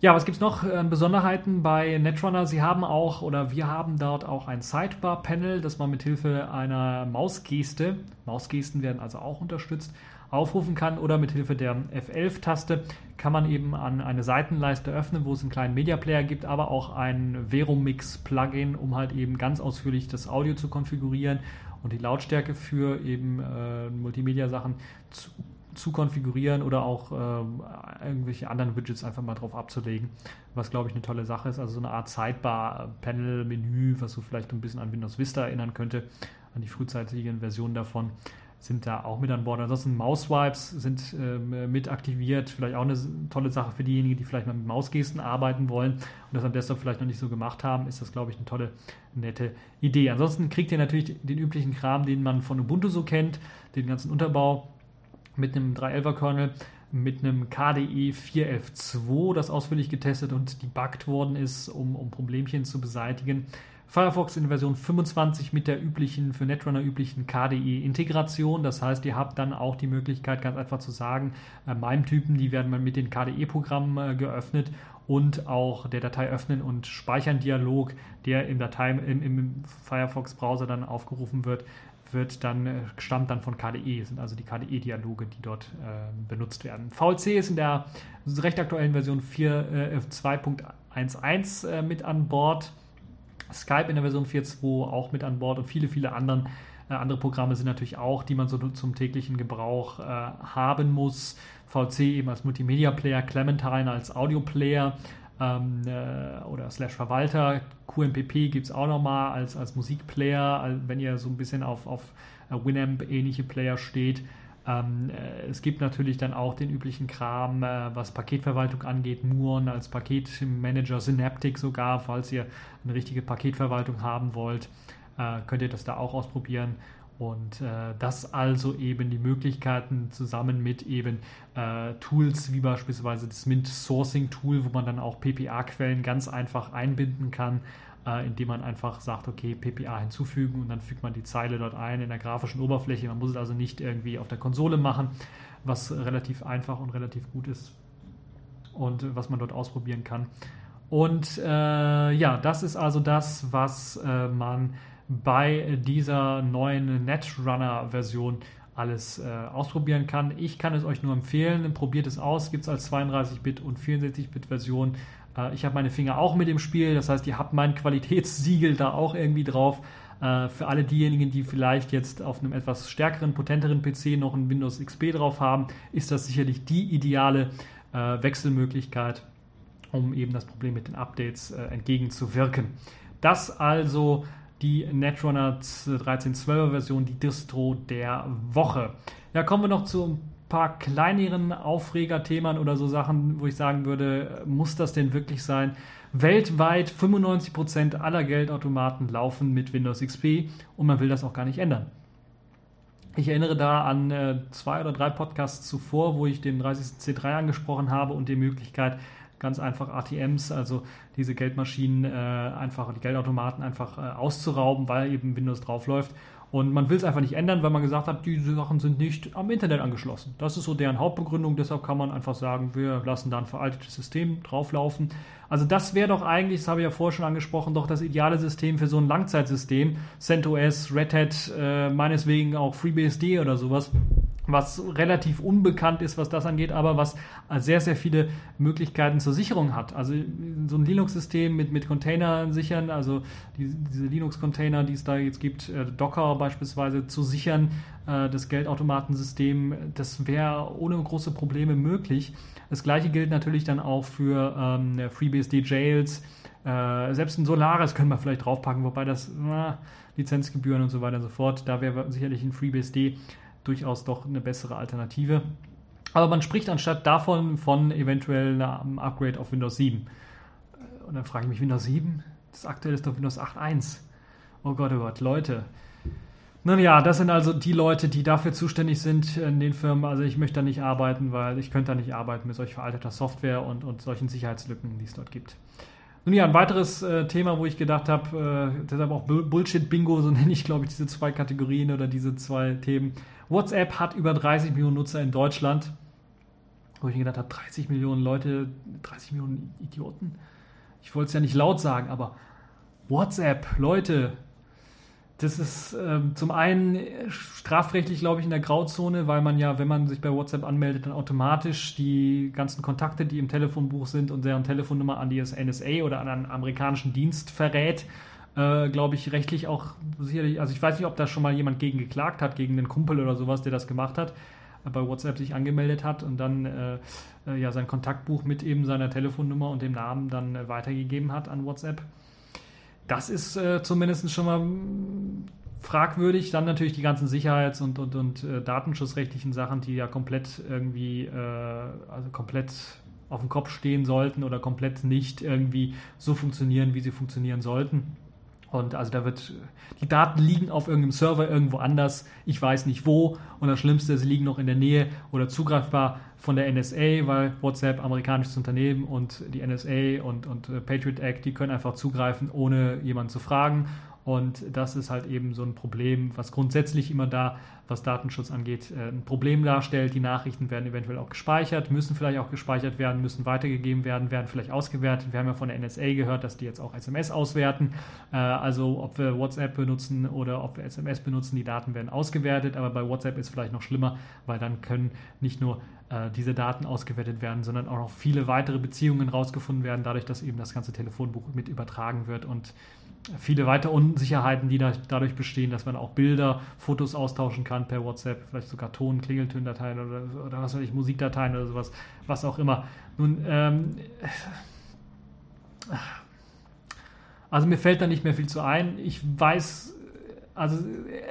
Ja, was gibt es noch an Besonderheiten bei Netrunner? Sie haben auch oder wir haben dort auch ein Sidebar-Panel, das man mit Hilfe einer Mausgeste, Mausgesten werden also auch unterstützt, aufrufen kann oder mit Hilfe der F11-Taste kann man eben an eine Seitenleiste öffnen, wo es einen kleinen Media Player gibt, aber auch ein Veromix-Plugin, um halt eben ganz ausführlich das Audio zu konfigurieren und die Lautstärke für eben äh, Multimedia-Sachen zu zu konfigurieren oder auch äh, irgendwelche anderen Widgets einfach mal drauf abzulegen, was glaube ich eine tolle Sache ist. Also so eine Art Sidebar-Panel-Menü, was so vielleicht ein bisschen an Windows Vista erinnern könnte, an die frühzeitigen Versionen davon sind da auch mit an Bord. Ansonsten Mauswipes sind äh, mit aktiviert. Vielleicht auch eine tolle Sache für diejenigen, die vielleicht mal mit Mausgesten arbeiten wollen und das am Desktop vielleicht noch nicht so gemacht haben, ist das, glaube ich, eine tolle, nette Idee. Ansonsten kriegt ihr natürlich den üblichen Kram, den man von Ubuntu so kennt, den ganzen Unterbau mit einem 3.11er Kernel, mit einem KDE 4.11.2, das ausführlich getestet und debuggt worden ist, um, um Problemchen zu beseitigen. Firefox in Version 25 mit der üblichen, für Netrunner üblichen KDE-Integration. Das heißt, ihr habt dann auch die Möglichkeit, ganz einfach zu sagen, äh, MIME-Typen, die werden mit den KDE-Programmen äh, geöffnet und auch der Datei öffnen und speichern Dialog, der im Datei im, im Firefox-Browser dann aufgerufen wird, wird dann, äh, stammt dann von KDE, sind also die KDE-Dialoge, die dort äh, benutzt werden. VLC ist in der recht aktuellen Version 2.11 äh, äh, mit an Bord. Skype in der Version 4.2 auch mit an Bord und viele, viele anderen, äh, andere Programme sind natürlich auch, die man so zum täglichen Gebrauch äh, haben muss. VLC eben als Multimedia-Player, Clementine als Audio-Player ähm, äh, oder slash Verwalter. QMPP gibt es auch nochmal als, als Musikplayer, wenn ihr so ein bisschen auf, auf äh, Winamp-ähnliche Player steht. Ähm, äh, es gibt natürlich dann auch den üblichen Kram, äh, was Paketverwaltung angeht, Muon als Paketmanager, Synaptic sogar, falls ihr eine richtige Paketverwaltung haben wollt, äh, könnt ihr das da auch ausprobieren. Und äh, das also eben die Möglichkeiten zusammen mit eben äh, Tools wie beispielsweise das Mint Sourcing Tool, wo man dann auch PPA-Quellen ganz einfach einbinden kann, äh, indem man einfach sagt, okay, PPA hinzufügen und dann fügt man die Zeile dort ein in der grafischen Oberfläche. Man muss es also nicht irgendwie auf der Konsole machen, was relativ einfach und relativ gut ist und was man dort ausprobieren kann. Und äh, ja, das ist also das, was äh, man bei dieser neuen Netrunner-Version alles äh, ausprobieren kann. Ich kann es euch nur empfehlen, probiert es aus, gibt es als 32-Bit und 64-Bit-Version. Äh, ich habe meine Finger auch mit dem Spiel, das heißt, ihr habt mein Qualitätssiegel da auch irgendwie drauf. Äh, für alle diejenigen, die vielleicht jetzt auf einem etwas stärkeren, potenteren PC noch ein Windows XP drauf haben, ist das sicherlich die ideale äh, Wechselmöglichkeit, um eben das Problem mit den Updates äh, entgegenzuwirken. Das also die Netrunner 13.12er Version, die Distro der Woche. Ja, kommen wir noch zu ein paar kleineren Aufregerthemen oder so Sachen, wo ich sagen würde, muss das denn wirklich sein? Weltweit 95% aller Geldautomaten laufen mit Windows XP und man will das auch gar nicht ändern. Ich erinnere da an äh, zwei oder drei Podcasts zuvor, wo ich den 30C3 angesprochen habe und die Möglichkeit, ganz einfach ATMs, also diese Geldmaschinen, äh, einfach die Geldautomaten einfach äh, auszurauben, weil eben Windows draufläuft. Und man will es einfach nicht ändern, weil man gesagt hat, diese Sachen sind nicht am Internet angeschlossen. Das ist so deren Hauptbegründung. Deshalb kann man einfach sagen, wir lassen da ein veraltetes System drauflaufen. Also das wäre doch eigentlich, das habe ich ja vorher schon angesprochen, doch das ideale System für so ein Langzeitsystem. CentOS, Red Hat, äh, meineswegen auch FreeBSD oder sowas was relativ unbekannt ist, was das angeht, aber was sehr, sehr viele Möglichkeiten zur Sicherung hat. Also so ein Linux-System mit, mit Containern sichern, also die, diese Linux-Container, die es da jetzt gibt, äh, Docker beispielsweise zu sichern, äh, das Geldautomatensystem, das wäre ohne große Probleme möglich. Das gleiche gilt natürlich dann auch für ähm, FreeBSD-Jails. Äh, selbst ein Solaris können wir vielleicht draufpacken, wobei das na, Lizenzgebühren und so weiter und so fort, da wäre sicherlich ein FreeBSD durchaus doch eine bessere Alternative. Aber man spricht anstatt davon von eventuell einem Upgrade auf Windows 7. Äh, und dann frage ich mich, Windows 7? Das aktuelle ist doch Windows 8.1. Oh Gott, oh Gott, Leute. Nun ja, das sind also die Leute, die dafür zuständig sind in den Firmen. Also ich möchte da nicht arbeiten, weil ich könnte da nicht arbeiten mit solch veralteter Software und, und solchen Sicherheitslücken, die es dort gibt. Nun ja, ein weiteres äh, Thema, wo ich gedacht habe, äh, deshalb auch Bullshit-Bingo, so nenne ich, glaube ich, diese zwei Kategorien oder diese zwei Themen. WhatsApp hat über 30 Millionen Nutzer in Deutschland. Wo ich mir gedacht habe, 30 Millionen Leute, 30 Millionen Idioten. Ich wollte es ja nicht laut sagen, aber WhatsApp, Leute, das ist ähm, zum einen strafrechtlich, glaube ich, in der Grauzone, weil man ja, wenn man sich bei WhatsApp anmeldet, dann automatisch die ganzen Kontakte, die im Telefonbuch sind und deren Telefonnummer an die NSA oder an einen amerikanischen Dienst verrät. Äh, glaube ich, rechtlich auch sicherlich, also ich weiß nicht, ob da schon mal jemand gegen geklagt hat, gegen einen Kumpel oder sowas, der das gemacht hat, äh, bei WhatsApp sich angemeldet hat und dann äh, äh, ja sein Kontaktbuch mit eben seiner Telefonnummer und dem Namen dann äh, weitergegeben hat an WhatsApp. Das ist äh, zumindest schon mal fragwürdig. Dann natürlich die ganzen Sicherheits- und, und, und äh, datenschutzrechtlichen Sachen, die ja komplett irgendwie, äh, also komplett auf dem Kopf stehen sollten oder komplett nicht irgendwie so funktionieren, wie sie funktionieren sollten. Und also da wird, die Daten liegen auf irgendeinem Server irgendwo anders, ich weiß nicht wo. Und das Schlimmste, sie liegen noch in der Nähe oder zugreifbar von der NSA, weil WhatsApp amerikanisches Unternehmen und die NSA und, und äh, Patriot Act, die können einfach zugreifen, ohne jemanden zu fragen. Und das ist halt eben so ein Problem, was grundsätzlich immer da, was Datenschutz angeht, äh, ein Problem darstellt. Die Nachrichten werden eventuell auch gespeichert, müssen vielleicht auch gespeichert werden, müssen weitergegeben werden, werden vielleicht ausgewertet. Wir haben ja von der NSA gehört, dass die jetzt auch SMS auswerten. Äh, also ob wir WhatsApp benutzen oder ob wir SMS benutzen, die Daten werden ausgewertet. Aber bei WhatsApp ist vielleicht noch schlimmer, weil dann können nicht nur äh, diese Daten ausgewertet werden, sondern auch noch viele weitere Beziehungen rausgefunden werden, dadurch, dass eben das ganze Telefonbuch mit übertragen wird und viele weitere Unsicherheiten, die da, dadurch bestehen, dass man auch Bilder, Fotos austauschen kann per WhatsApp, vielleicht sogar Ton, Klingeltöndateien oder, oder was weiß ich, Musikdateien oder sowas, was auch immer. Nun, ähm, also mir fällt da nicht mehr viel zu ein. Ich weiß, also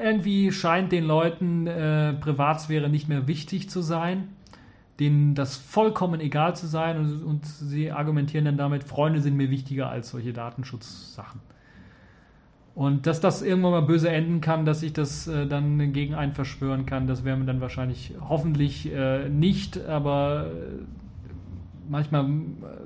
irgendwie scheint den Leuten äh, Privatsphäre nicht mehr wichtig zu sein, denen das vollkommen egal zu sein und, und sie argumentieren dann damit, Freunde sind mir wichtiger als solche Datenschutzsachen. Und dass das irgendwann mal böse enden kann, dass ich das äh, dann gegen einen verschwören kann, das wäre mir dann wahrscheinlich hoffentlich äh, nicht, aber äh, manchmal äh,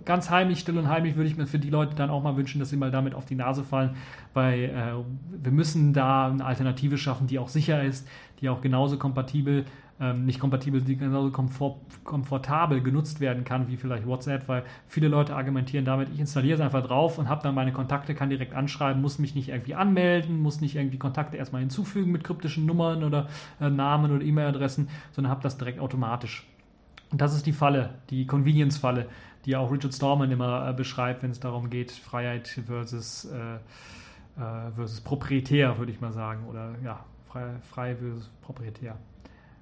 ganz heimlich, still und heimlich würde ich mir für die Leute dann auch mal wünschen, dass sie mal damit auf die Nase fallen, weil äh, wir müssen da eine Alternative schaffen, die auch sicher ist, die auch genauso kompatibel ähm, nicht kompatibel, die genauso komfort, komfortabel genutzt werden kann wie vielleicht WhatsApp, weil viele Leute argumentieren damit, ich installiere es einfach drauf und habe dann meine Kontakte, kann direkt anschreiben, muss mich nicht irgendwie anmelden, muss nicht irgendwie Kontakte erstmal hinzufügen mit kryptischen Nummern oder äh, Namen oder E-Mail-Adressen, sondern habe das direkt automatisch. Und das ist die Falle, die Convenience-Falle, die auch Richard Stallman immer äh, beschreibt, wenn es darum geht, Freiheit versus, äh, äh, versus proprietär, würde ich mal sagen, oder ja, frei, frei versus proprietär.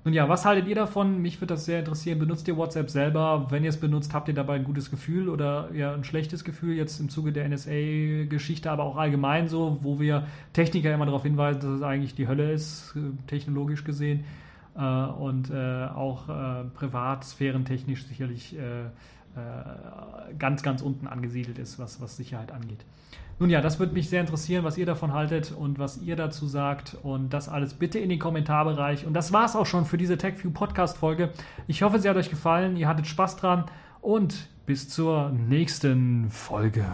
Nun ja, was haltet ihr davon? Mich würde das sehr interessieren. Benutzt ihr WhatsApp selber? Wenn ihr es benutzt, habt ihr dabei ein gutes Gefühl oder eher ein schlechtes Gefühl jetzt im Zuge der NSA-Geschichte, aber auch allgemein so, wo wir Techniker immer darauf hinweisen, dass es eigentlich die Hölle ist, technologisch gesehen äh, und äh, auch äh, privatsphärentechnisch sicherlich äh, äh, ganz, ganz unten angesiedelt ist, was, was Sicherheit angeht. Nun ja, das würde mich sehr interessieren, was ihr davon haltet und was ihr dazu sagt. Und das alles bitte in den Kommentarbereich. Und das war es auch schon für diese TechView Podcast-Folge. Ich hoffe, sie hat euch gefallen, ihr hattet Spaß dran und bis zur nächsten Folge.